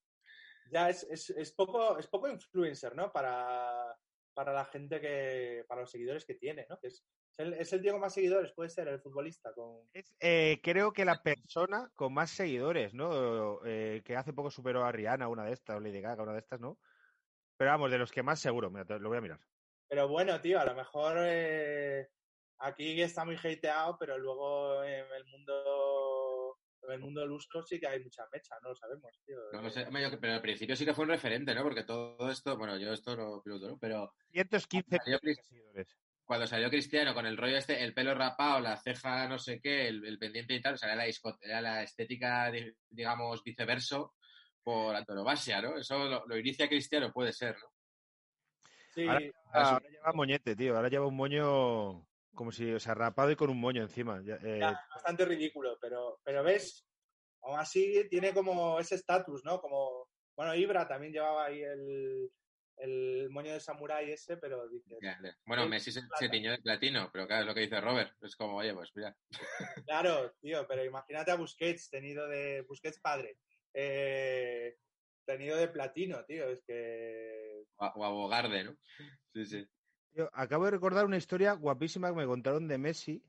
ya es, es, es poco, es poco influencer, ¿no? Para, para la gente que, para los seguidores que tiene, ¿no? Es, es el, es el tío con más seguidores, puede ser el futbolista con... Es, eh, creo que la persona con más seguidores, ¿no? Eh, que hace poco superó a Rihanna, una de estas, o Lady Gaga, una de estas, ¿no? Pero vamos, de los que más seguro, mira, te- lo voy a mirar. Pero bueno, tío, a lo mejor eh, aquí está muy hateado, pero luego en el mundo en el mundo lusco sí que hay mucha mecha, no lo sabemos, tío. No yo- pero al principio sí que fue un referente, ¿no? Porque todo esto, bueno, yo esto no piloto, ¿no? Pero 115 Salió millones de seguidores. cuando salió Cristiano con el rollo este, el pelo rapado, la ceja no sé qué, el, el pendiente y tal, o sea, era la, disco- era la estética, di- digamos, viceverso por antonomasia, ¿no? Eso lo, lo inicia Cristiano, puede ser, ¿no? Sí, Ahora, ahora lleva moñete, tío. Ahora lleva un moño como si, o sea, rapado y con un moño encima. Ya, eh, ya, bastante ridículo, pero, pero ves, aún así tiene como ese estatus, ¿no? Como, bueno, Ibra también llevaba ahí el, el moño de samurái ese, pero dices, Ya, ya. Bueno, Messi se, se tiñó de platino, pero claro, es lo que dice Robert. Es como, oye, pues mira, Claro, tío, pero imagínate a Busquets tenido de Busquets padre, eh, tenido de platino, tío, es que o, a- o a Bogarde, ¿no? Sí, sí. Acabo de recordar una historia guapísima que me contaron de Messi.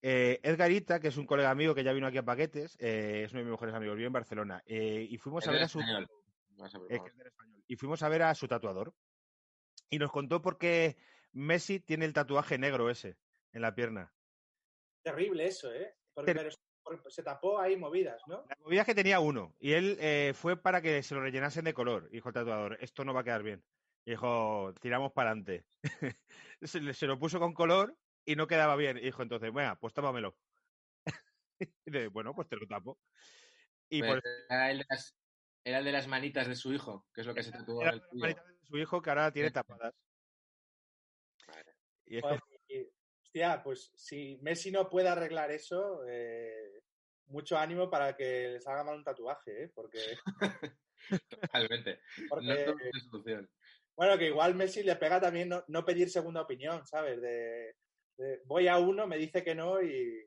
Eh, Edgarita, que es un colega amigo que ya vino aquí a Paquetes, eh, es uno de mis mejores amigos, vive en Barcelona. eh, y fuimos a ver a su. español. Vas a ver, Es que vamos. es del español. Y fuimos a ver a su tatuador. Y nos contó por qué Messi tiene el tatuaje negro ese en la pierna. terrible eso, ¿eh? Porque, se tapó ahí movidas, ¿no? La movida es que tenía uno. Y él eh, fue para que se lo rellenasen de color. Dijo el tatuador, esto no va a quedar bien. Y dijo, tiramos para adelante. se, le- se lo puso con color y no quedaba bien. Y dijo entonces, venga, pues tápamelo. y de, bueno, pues te lo tapo. Y Pero por era, el de las, era el de las manitas de su hijo, que es lo que se tatuó en era el la cuello. manita de su hijo que ahora tiene tapadas. Madre. Y es Joder, como- y- hostia, pues si Messi no puede arreglar eso, eh, mucho ánimo para que les haga mal un tatuaje, ¿eh? Porque, Totalmente. No porque todo es solución. Bueno, que igual Messi le pega también no, no pedir segunda opinión, ¿sabes? De, de, voy a uno, me dice que no y,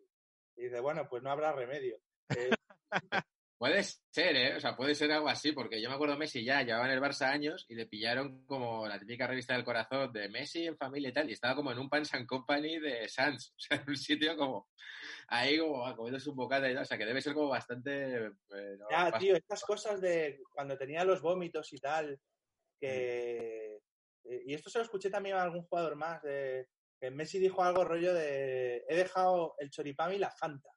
y dice, bueno, pues no habrá remedio. Eh, Puede ser, ¿eh? O sea, puede ser algo así, porque yo me acuerdo Messi ya llevaba en el Barça años y le pillaron como la típica revista del corazón de Messi en familia y tal, y estaba como en un Pans and Company de Sans, o sea, en un sitio como ahí como ah, comiéndose un bocata y tal, o sea, que debe ser como bastante... eh, Ya, tío, estas cosas de cuando tenía los vómitos y tal, que... eh, Y esto se lo escuché también a algún jugador más, de que Messi dijo algo rollo de he dejado el choripán y la Fanta.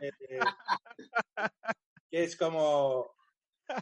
Eh, que es como...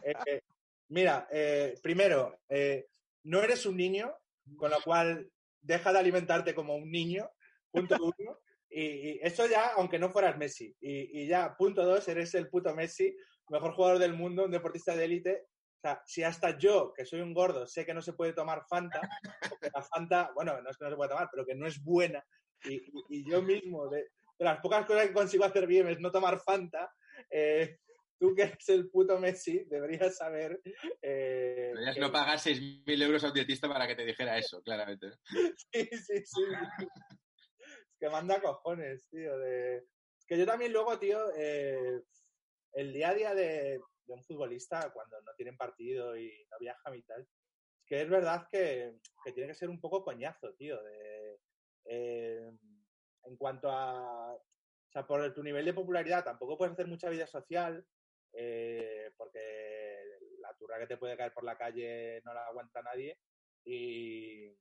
eh, mira, eh, primero, eh, no eres un niño, con lo cual deja de alimentarte como un niño, punto uno. Y, y eso ya, aunque no fueras Messi. Y, y ya, punto dos, eres el puto Messi, mejor jugador del mundo, un deportista de élite. Sea, si hasta yo, que soy un gordo, sé que no se puede tomar Fanta, porque la Fanta, bueno, no es que no se puede tomar, pero que no es buena, y, y- y yo mismo, de, de las pocas cosas que consigo hacer bien es no tomar Fanta, eh, tú que eres el puto Messi, deberías saber... eh, Deberías que- no pagar 6.000 euros a un dietista para que te dijera eso, claramente. Sí, sí, sí. Es que manda cojones, tío. De... Es que yo también luego, tío, eh, el día a día de, de un futbolista, cuando no tienen partido y no viajan y tal, es que es verdad que, que tiene que ser un poco coñazo, tío. De, eh, en cuanto a... O sea, por tu nivel de popularidad tampoco puedes hacer mucha vida social, eh, porque la turra que te puede caer por la calle no la aguanta nadie. Y,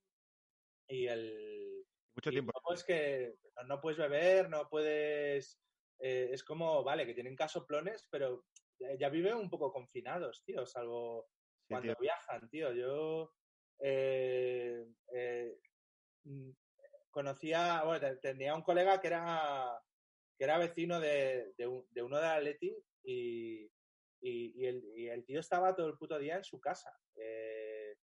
y el, Mucho y tiempo. es que no, no puedes beber, no puedes. eh, es como, vale, que tienen casoplones, pero ya, viven un poco confinados, tío, salvo Sí, cuando tío. viajan, tío. Yo eh, eh, mm, conocía, bueno, te- tenía un colega que era que era vecino de, de, un- de uno de Atleti y, y, y el, y el tío estaba todo el puto día en su casa. Eh,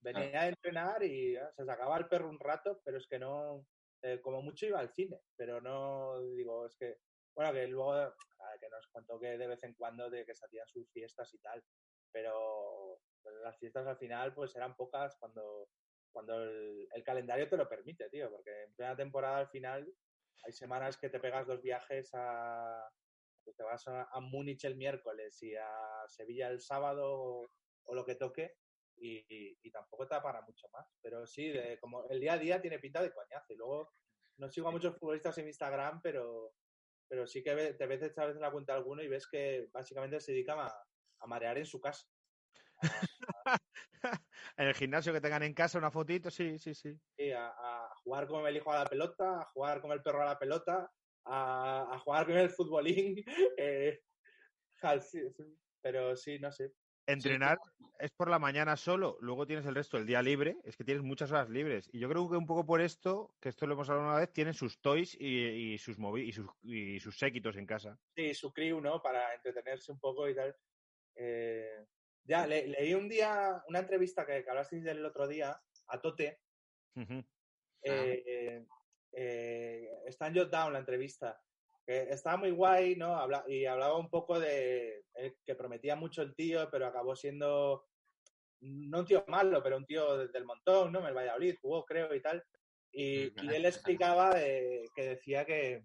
venía a entrenar y ah, se sacaba el perro un rato, pero es que no, eh, como mucho iba al cine, pero no, digo, es que, bueno, que luego, ah, que nos contó que de vez en cuando de que se hacían sus fiestas y tal, pero, las fiestas al final pues eran pocas cuando, cuando el, el calendario te lo permite, tío, porque en plena temporada al final hay semanas que te pegas dos viajes a, pues te vas a, a Múnich el miércoles y a Sevilla el sábado o, o lo que toque y, y- y tampoco te para mucho más. Pero sí, de, como el día a día tiene pinta de coñazo. Y luego no sigo a muchos futbolistas en Instagram, pero, pero sí que te ves esta vez en la cuenta alguno y ves que básicamente se dedican a, a marear en su casa. en el gimnasio que tengan en casa una fotito, sí, sí, sí. Sí, a, a jugar con el hijo a la pelota, a jugar con el perro a la pelota, a, a jugar con el futbolín. eh, al- pero sí, no sé. Entrenar es por la mañana solo, luego tienes el resto del día libre, es que tienes muchas horas libres. Y yo creo que un poco por esto, que esto lo hemos hablado una vez, tienen sus toys y, y sus movi y sus, y sus séquitos en casa. Sí, su crew, ¿no? Para entretenerse un poco y tal. Eh, ya, le- leí un día una entrevista que, que hablasteis del otro día a Tote. Eh, eh, está en Jotdown la entrevista. Que estaba muy guay, ¿no? Habla- y hablaba un poco de eh, que prometía mucho el tío, pero acabó siendo no un tío malo, pero un tío de- del montón, ¿no? En el Valladolid jugó, creo, y tal. Y, y él explicaba de- que decía que,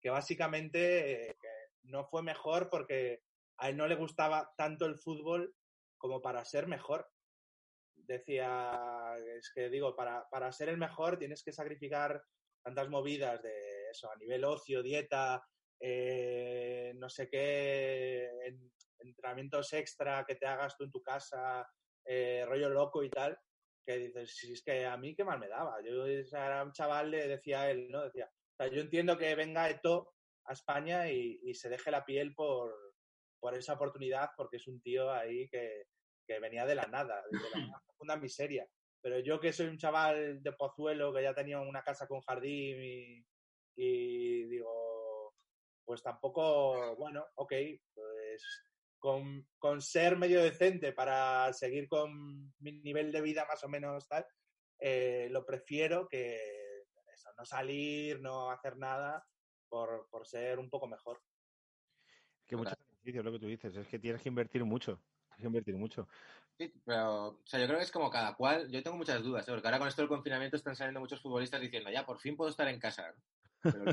que básicamente eh, que no fue mejor porque a él no le gustaba tanto el fútbol como para ser mejor. Decía, es que digo, para, para ser el mejor tienes que sacrificar tantas movidas de eso, a nivel ocio, dieta, eh, no sé qué, en- entrenamientos extra que te hagas tú en tu casa, eh, rollo loco y tal, que dices, si es que a mí qué mal me daba. Yo era un chaval, le decía a él, ¿no? Decía, o sea, yo entiendo que venga Eto a España y, y se deje la piel por, por esa oportunidad, porque es un tío ahí que, que venía de la nada, de la profunda miseria. Pero yo que soy un chaval de Pozuelo, que ya tenía una casa con jardín y, y digo, pues tampoco, bueno, ok, pues con, con ser medio decente para seguir con mi nivel de vida más o menos tal, eh, lo prefiero que eso, no salir, no hacer nada por, por ser un poco mejor. Que mucho sacrificio, lo que tú dices, es que tienes que invertir mucho. Tienes que invertir mucho. Sí, pero, o sea, yo creo que es como cada cual. Yo tengo muchas dudas, ¿eh? porque ahora con esto del confinamiento están saliendo muchos futbolistas diciendo, ya, por fin puedo estar en casa. Pero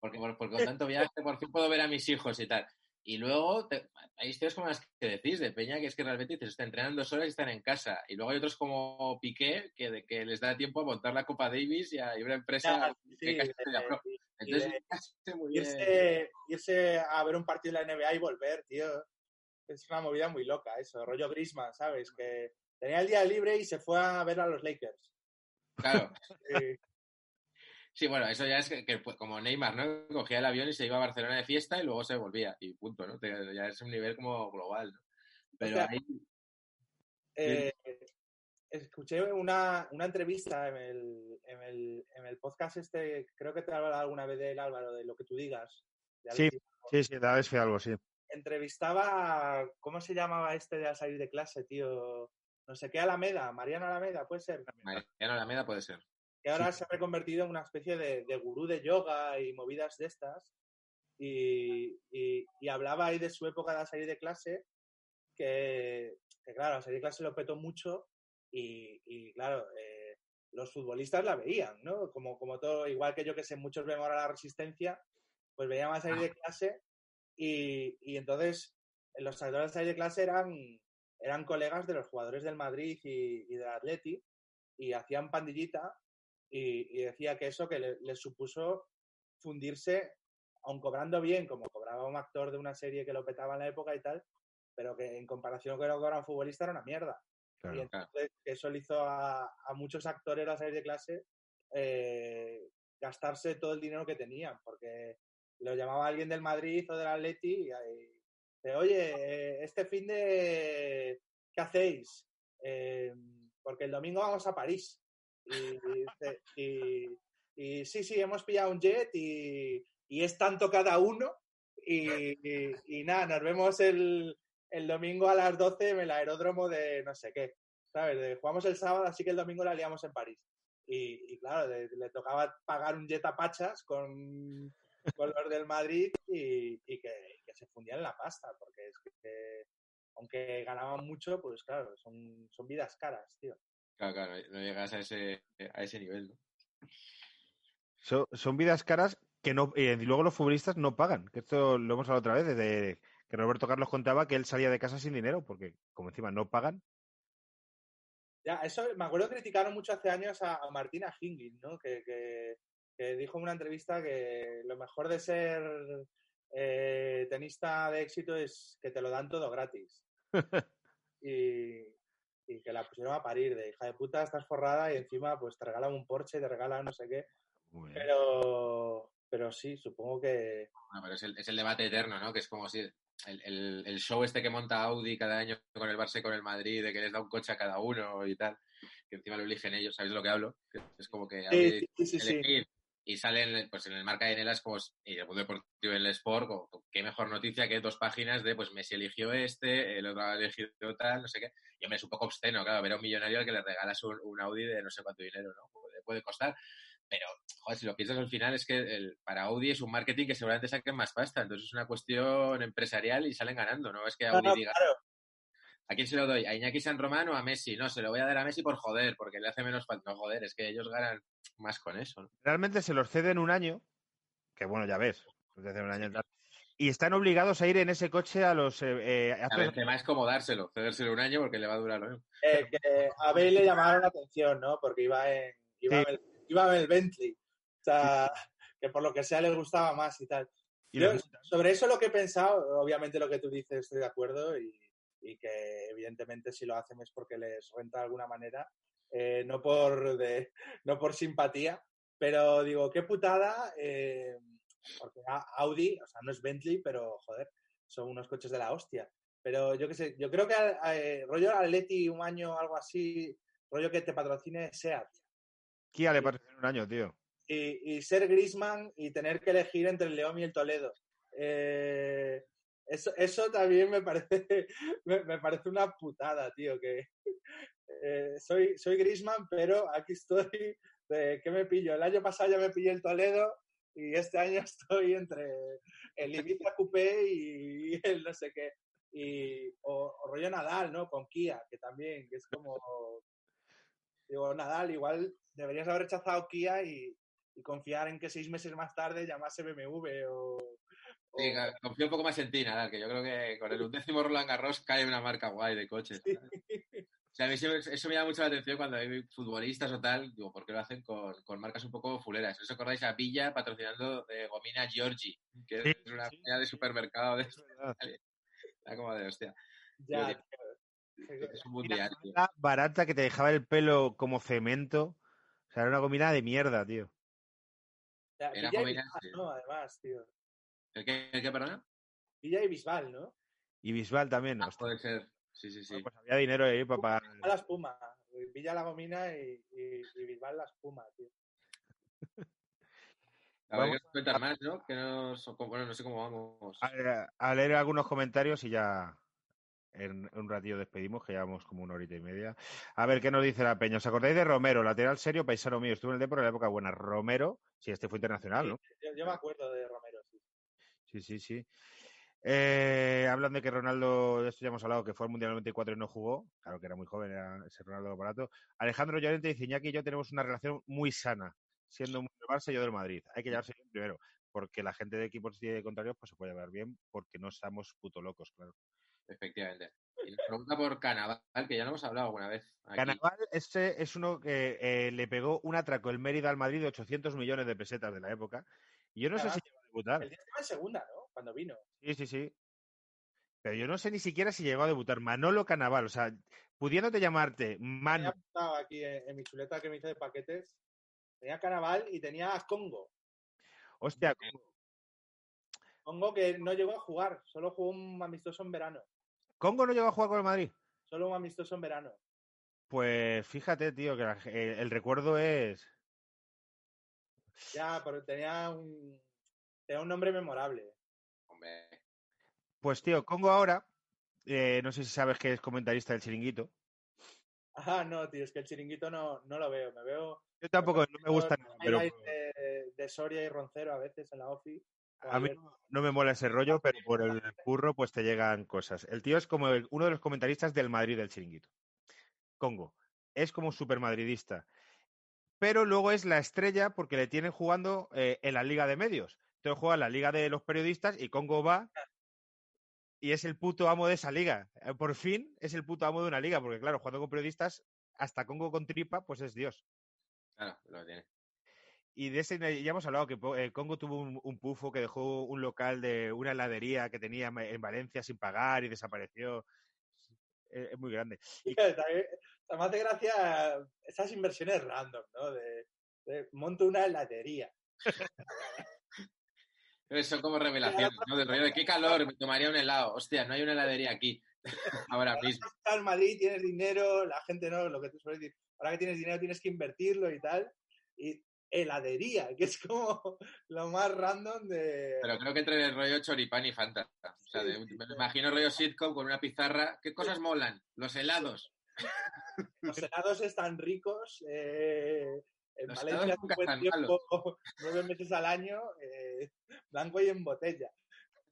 porque, por- porque con tanto viaje, por fin puedo ver a mis hijos y tal. Y luego te- hay historias como las que decís de Peña, que es que realmente dices, están entrenando dos horas y están en casa. Y luego hay otros como Piqué, que, de, que les da tiempo a montar la Copa Davis y a ir a una empresa que casi y- Entonces, de hace muy bien. irse, irse a ver un partido de la NBA y volver, tío. Es una movida muy loca eso, rollo Griezmann, ¿sabes? Que tenía el día libre y se fue a ver a los Lakers. Claro. Sí, Sí, bueno, eso ya es que, que, pues, como Neymar, ¿no? Cogía el avión y se iba a Barcelona de fiesta y luego se volvía. Y punto, ¿no? Te- Ya es un nivel como global, ¿no? Pero ahí... Eh, escuché una, una entrevista en el, en, el, en el podcast este, creo que te he hablado alguna vez de él, Álvaro, de lo que tú digas. Sí. Sí, sí, da vez fue algo, sí. Entrevistaba, a- ¿cómo se llamaba este de al salir de clase, tío? No sé qué, Alameda, Mariana Alameda, puede ser. Mariano Alameda puede ser. Que ahora se ha reconvertido en una especie de, de gurú de yoga y movidas de estas. Y, y- y hablaba ahí de su época de salir de clase, que, que claro, a salir de clase lo petó mucho y, y, claro, eh, los futbolistas la veían, ¿no? Como, como todo, igual que yo que sé, muchos ven ahora la resistencia, pues veían a salir de clase y, y entonces los salidores de salir de clase eran, eran colegas de los jugadores del Madrid y, y del Atleti y hacían pandillita y, y decía que eso que le, le supuso fundirse, aun cobrando bien, como cobraba un actor de una serie que lo petaba en la época y tal, pero que en comparación con lo que cobraba un futbolista era una mierda. Y entonces que eso le hizo a, a muchos actores a salir de clase eh, gastarse todo el dinero que tenían, porque lo llamaba alguien del Madrid o del Atleti y, ahí, de, oye, eh, este fin de, ¿qué hacéis? Eh, porque el domingo vamos a París. Y, sí, sí, hemos pillado un jet y, es tanto cada uno. Y, nada, nos vemos el, el domingo a las 12 en el aeródromo de no sé qué. ¿Sabes? De- jugamos el sábado, así que el domingo la liamos en París. Y, claro, le tocaba pagar un jet a Pachas con, con los del Madrid y, que, que se fundían la pasta, porque es que, aunque ganaban mucho, pues claro, son, son vidas caras, tío. Claro, claro, no llegas a ese, a ese nivel, ¿no? Son, son vidas caras que no. Y luego los futbolistas no pagan. Que esto lo hemos hablado otra vez, desde que Roberto Carlos contaba que él salía de casa sin dinero, porque como encima no pagan. Ya, eso me acuerdo que criticaron mucho hace años a, a Martina Hingis, ¿no? Que, que- que dijo en una entrevista que lo mejor de ser eh, tenista de éxito es que te lo dan todo gratis. y, y que la pusieron a parir de hija de puta, estás forrada y encima pues te regalan un Porsche, te regalan no sé qué. Muy. Pero, pero sí, supongo que... Pero es el, es el debate eterno, ¿no? Que es como si el, el- el show este que monta Audi cada año con el Barça y con el Madrid, de que les da un coche a cada uno y tal, que encima lo eligen ellos, ¿sabéis de lo que hablo? Es como que Audi Sí, sí, sí, sí. elegir y salen pues en el marca de Nelas como y el mundo deportivo en el sport como, qué mejor noticia que dos páginas de pues Messi eligió este el otro ha elegido tal no sé qué y hombre es un poco obsceno claro ver a un millonario al que le regalas un, un Audi de no sé cuánto dinero no puede, puede costar pero joder si lo piensas al final es que el, para Audi es un marketing que seguramente saquen más pasta entonces es una cuestión empresarial y salen ganando no es que No, Audi no, diga claro. ¿A quién se lo doy? ¿A Iñaki San Román o a Messi? No, se lo voy a dar a Messi por joder, porque le hace menos falta. No, joder, es que ellos ganan más con eso. ¿no? Realmente se los ceden un año, que bueno, ya ves, ceden un año y tal, y están obligados a ir en ese coche a los. eh, eh, A ver, el tema es como dárselo, cedérselo un año porque le va a durar lo mismo. eh, que a Bale le llamaron la atención, ¿no? Porque iba en, iba, Sí. en el, iba en el Bentley. O sea, que por lo que sea le gustaba más y tal. y Yo, sobre eso lo que he pensado, obviamente lo que tú dices estoy de acuerdo y, y que evidentemente si lo hacen es porque les renta de alguna manera, eh, no, por de, no por simpatía, pero digo, qué putada, eh, porque Audi, o sea, no es Bentley, pero joder, son unos coches de la hostia. Pero yo qué sé, yo creo que eh, rollo Atleti un año algo así, rollo que te patrocine SEAT. Kia le parece un año, tío. y, y ser Grisman y tener que elegir entre el León y el Toledo. Eh, eso, eso también me parece, me, parece una putada, tío, que eh, soy, soy Grisman, pero aquí estoy, ¿qué me pillo? El año pasado ya me pillé el Toledo y este año estoy entre el Ibiza Coupé y el no sé qué. Y, o, o rollo Nadal, ¿no? Con Kia, que también, que es como... Digo, Nadal, igual deberías haber rechazado Kia y, y confiar en que seis meses más tarde llamase BMW o, Sí, confío un poco más en ti, Nadal, que yo creo que con el undécimo Roland Garros cae una marca guay de coches. O sea, a mí siempre- eso me llama mucho la atención cuando hay futbolistas o tal, digo, ¿por qué lo hacen con, con marcas un poco fuleras? ¿Os acordáis a Villa patrocinando de Gomina Giorgi, que Sí, es una sí. de supermercado de. Está como de hostia. Ya, Yo tío. Es un mundial, tío. Barata que te dejaba el pelo como cemento. O sea, era una combinada de mierda, tío. Ya, Era Villa y sí. ¿no? Además, tío. ¿El qué, el qué, perdona? Villa y Bisbal, ¿no? Y Bisbal también. Ah, puede ser. Sí, sí, sí. Bueno, pues había dinero ahí para pagar. A la espuma. Villa la gomina y, y, y Bisbal la espuma, tío. A ver, Vamos ¿qué nos cuentas más, no? Que bueno, no sé cómo vamos. a, a leer algunos comentarios y ya en un ratillo despedimos, que llevamos como una horita y media. A ver, ¿qué nos dice la Peña? ¿Os acordáis de Romero, lateral serio, paisano mío? Estuvo en el Depor en la época buena. Romero, sí, este fue internacional, ¿no? Yo, yo me acuerdo de sí. Sí, sí, sí. Eh, hablan de que Ronaldo, de esto ya hemos hablado, que fue al Mundial 94 y no jugó. Claro que era muy joven, era ese Ronaldo barato. Alejandro Llorente dice, Iñaki y yo tenemos una relación muy sana, siendo muy del Barça y yo del Madrid. Hay que llevarse bien primero, porque la gente de equipos contrarios pues se puede llevar bien, porque no estamos puto locos, claro. Efectivamente. Y nos pregunta por Canaval, que ya lo hemos hablado alguna vez. aquí. Canaval, este es uno que eh, le pegó un atraco el Mérida al Madrid de 800 millones de pesetas de la época. Y yo no sé si debutar. El día estaba en segunda, ¿no? Cuando vino. Sí, sí, sí. Pero yo no sé ni siquiera si llegó a debutar. Manolo Canaval, o sea, pudiéndote llamarte Tenía Mano. apuntado aquí en, en mi chuleta que me hice de paquetes. Tenía Canaval y tenía a Congo. Hostia, Congo que no llegó a jugar, solo jugó un amistoso en verano. ¿Congo no llegó a jugar con el Madrid? Solo un amistoso en verano. Pues fíjate, tío, que la- eh, el recuerdo es. Ya, pero tenía un, tenía un nombre memorable. Hombre, Pues, tío, Congo ahora, eh, no sé si sabes que es comentarista del chiringuito. Ah, no, tío, es que el chiringuito no, no lo veo. Me veo Yo tampoco, no me gusta nada, pero de, de Soria y Roncero a veces en la OFI. a mí no, no me mola ese rollo, pero por el curro pues te llegan cosas. El tío es como el- uno de los comentaristas del Madrid del chiringuito. Congo. Es como un super madridista. Pero luego es la estrella porque le tienen jugando eh, en la Liga de Medios. Entonces juega la Liga de los Periodistas y Congo va y es el puto amo de esa liga. Eh, Por fin es el puto amo de una liga, porque claro, jugando con periodistas, hasta Congo con tripa, pues es Dios. claro, lo tiene. Y de ese ya hemos hablado que eh, Congo tuvo un, un pufo que dejó un local de una heladería que tenía en Valencia sin pagar y desapareció. Es, es muy grande. Y También- me hace gracia esas inversiones random, ¿no? De, de monto una heladería. Son como revelaciones, ¿no? Del rollo de qué calor, me tomaría un helado. Hostia, no hay una heladería aquí. Ahora mismo. Estás en Madrid, tienes dinero, la gente no, lo que te suele decir, ahora que tienes dinero tienes que invertirlo y tal. Y heladería, que es como lo más random de... Pero creo que entre el rollo choripán y Fanta. O sea, de- me imagino rollo sitcom con una pizarra. ¿Qué cosas molan? Los helados. Los helados están ricos. eh, en Los hace un buen tiempo, nueve meses al año, eh, blanco y en botella.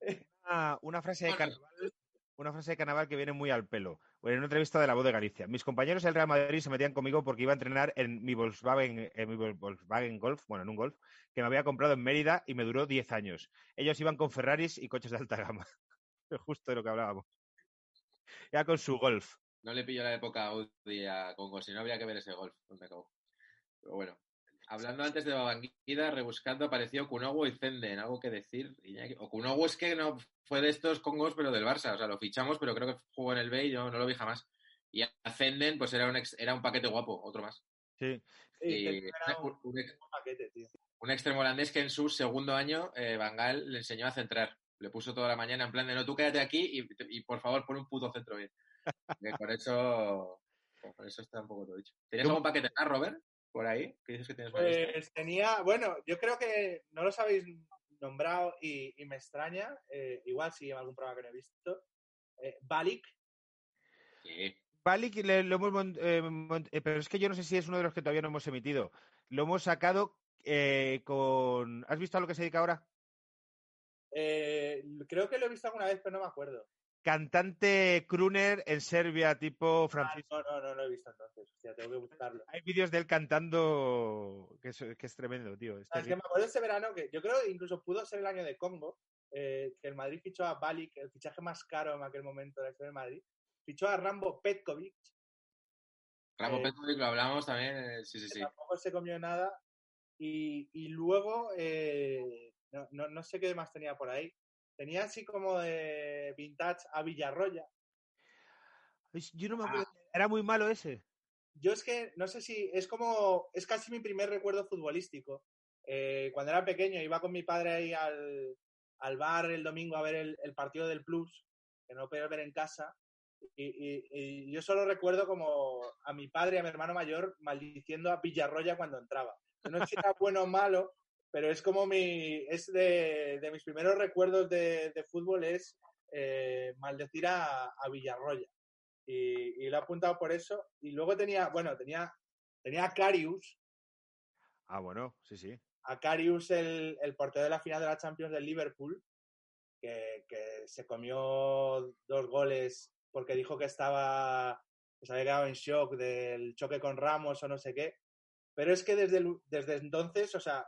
una, una frase de carnaval, una frase de carnaval que viene muy al pelo. En una entrevista de La Voz de Galicia. Mis compañeros del Real Madrid se metían conmigo porque iba a entrenar en mi Volkswagen, en mi Volkswagen Golf, bueno, en un Golf, que me había comprado en Mérida y me duró 10 años. Ellos iban con Ferraris y coches de alta gama. Justo de lo que hablábamos. Ya con su Golf. No le pillo la época Audi a Congo, si no habría que ver ese golf. No me cago. Pero bueno. Hablando antes de Babangida, rebuscando, apareció Kunowo y Zenden. ¿Algo que decir? Iñaki? O Kunowo es que no fue de estos Congos, pero del Barça. O sea, lo fichamos, pero creo que jugó en el B y yo no lo vi jamás. Y a Zenden, pues era un, ex- era un paquete guapo, otro más. Sí. Sí, Y era un, un, un ex- un paquete, tío. un extremo holandés que en su segundo año, eh, Van Gaal le enseñó a centrar. Le puso toda la mañana en plan de no, tú quédate aquí y, y, por favor pon un puto centro bien. Que con eso, con eso está un poco todo dicho. ¿Tenías algún paquete más, Robert? Por ahí, que dices que tienes? Pues tenía, bueno, yo creo que no los habéis nombrado y, y me extraña, eh, igual sí en algún programa que no he visto. Eh, Balik, Sí. Balik le- lo hemos eh, eh, pero es que yo no sé si es uno de los que todavía no hemos emitido. Lo hemos sacado eh, con. ¿Has visto a lo que se dedica ahora? eh, creo que lo he visto alguna vez, pero no me acuerdo. Cantante crooner en Serbia, tipo Ah, Francisco. no, no, no lo he visto entonces. Hostia, tengo que buscarlo. Hay vídeos de él cantando que es, que es tremendo, tío. Es Ah, es que me acuerdo ese verano que yo creo que incluso pudo ser el año de Congo, eh, que el Madrid fichó a Balik, el fichaje más caro en aquel momento de la historia del Madrid, fichó a Rambo Petkovic, Ramón Eh, Petrovic lo hablamos también, eh, sí, sí, que sí. tampoco se comió nada. Y, y luego, eh, no, no- no sé qué más tenía por ahí. Tenía así como de vintage a Villarroya. Yo no me acuerdo. Era muy malo ese. Yo es que no sé si es como, es casi mi primer recuerdo futbolístico. Eh, cuando era pequeño iba con mi padre ahí al, al bar el domingo a ver el, el partido del Plus, que no podía ver en casa. Y, y- y yo solo recuerdo como a mi padre y a mi hermano mayor maldiciendo a Villarroya cuando entraba. No sé si era bueno o malo, pero es como mi, es de, de mis primeros recuerdos de, de fútbol es eh, maldecir a, a Villarroya. Y, y lo he apuntado por eso. Y luego tenía, bueno, tenía, tenía a Carius, Ah, bueno, sí, sí. a Carius el, el portero de la final de la Champions del Liverpool, que, que se comió dos goles porque dijo que estaba, que se había quedado en shock del choque con Ramos o no sé qué. Pero es que desde, el- desde entonces, o sea,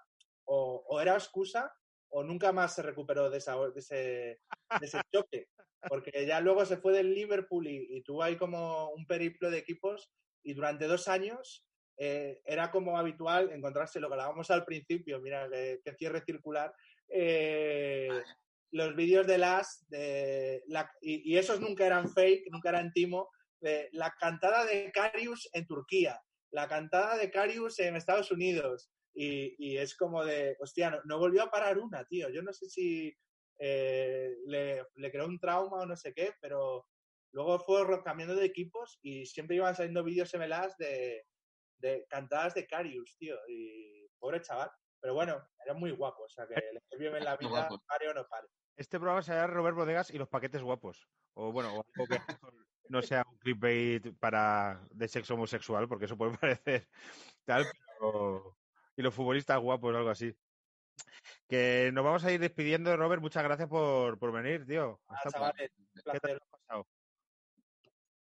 o, o era excusa o nunca más se recuperó de, esa, de, ese, de ese choque. Porque ya luego se fue del Liverpool y, y tuvo ahí como un periplo de equipos y durante dos años eh, era como habitual encontrarse lo que hablábamos al principio, mira, que, que cierre circular, eh, los vídeos de las, de la- y, y esos nunca eran fake, nunca eran timo, de la cantada de Carius en Turquía, la cantada de Carius en Estados Unidos, y, y es como de, hostia, no, no volvió a parar una, tío, yo no sé si eh, le, le creó un trauma o no sé qué, pero luego fue cambiando de equipos y siempre iban saliendo vídeos MLAs de, de cantadas de Carius, tío. Y pobre chaval. Pero bueno, era muy guapo. O sea, que le fue bien en la vida, pare o no pare. Este programa se llama Robert Bodegas y los paquetes guapos. O bueno, o algo que no sea un clickbait para de sexo homosexual, porque eso puede parecer tal, pero... Y los futbolistas guapos o algo así. Que nos vamos a ir despidiendo, Robert. Muchas gracias por, por venir, tío. Ah, Hasta chavales, un ¿Qué placer. te pasado?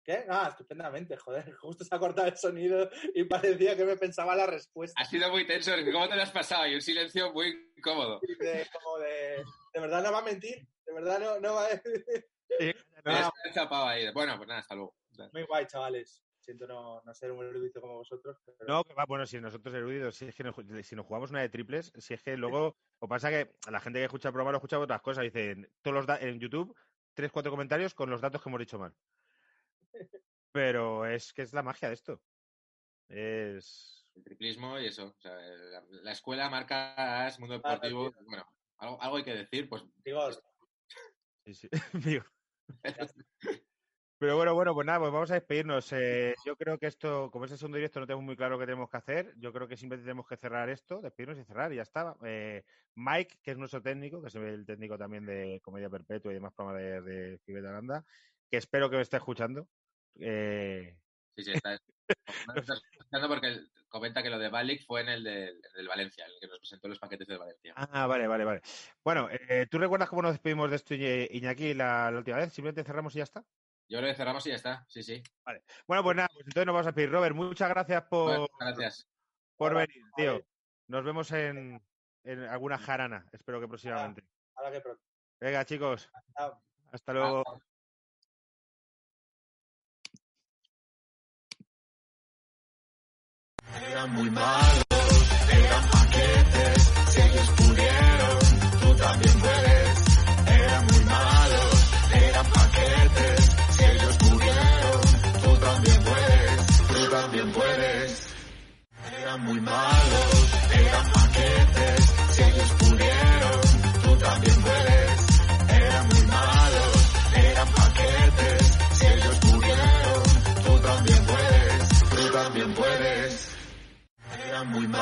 ¿Qué? Ah, estupendamente, joder. Justo se ha cortado el sonido y parecía que me pensaba la respuesta. Ha sido muy tenso, ¿cómo te lo has pasado? Y un silencio muy cómodo. De, como de, de verdad no va a mentir. De verdad no, no va a... Sí, Me Ah. has chapado ahí. Bueno, pues nada, hasta luego. Muy guay, chavales. Siento no, no ser un erudito como vosotros. Pero... No, que va, bueno, si nosotros eruditos, si es que nos, si nos jugamos una de triples, si es que luego, o pasa que a la gente que escucha el programa lo escucha otras cosas, dicen, todos los da- en YouTube, tres, cuatro comentarios con los datos que hemos dicho mal. Pero es que es la magia de esto. Es... El triplismo y eso. O sea, la, la escuela, marcas, mundo deportivo. Bueno, algo, algo hay que decir, pues Digo, Sí, sí. Digo. Pero bueno, bueno, pues nada, pues vamos a despedirnos. Eh, yo creo que esto, como es el segundo directo, no tenemos muy claro qué tenemos que hacer. Yo creo que simplemente tenemos que cerrar esto, despedirnos y cerrar y ya está. Eh, Mike, que es nuestro técnico, que es el técnico también de Comedia Perpetua y demás programas de, de Fibet de Aranda, que espero que me esté escuchando. Eh, sí, sí, está, no lo estás escuchando porque comenta que lo de Balik fue en el del, del Valencia, el que nos presentó los paquetes del Valencia. ah, vale, vale, vale. Bueno, eh, ¿tú recuerdas cómo nos despedimos de esto, Iñaki, la, la última vez? Simplemente cerramos y ya está. Yo creo que cerramos y ya está. Sí, sí. Bueno, pues nada, pues entonces nos vamos a pedir. Robert, muchas gracias por, Bueno, gracias. por Hola, venir, tío. vale. Nos vemos en, en alguna jarana, espero que próximamente. ahora que pronto. Venga, chicos. Hasta luego. Eran muy malos, eran paquetes, si ellos pudieron, tú también puedes. eran muy malos, eran paquetes, si ellos pudieron, tú también puedes. Eran muy malos, eran paquetes, si ellos pudieron, tú también puedes, tú también puedes. Eran muy malos.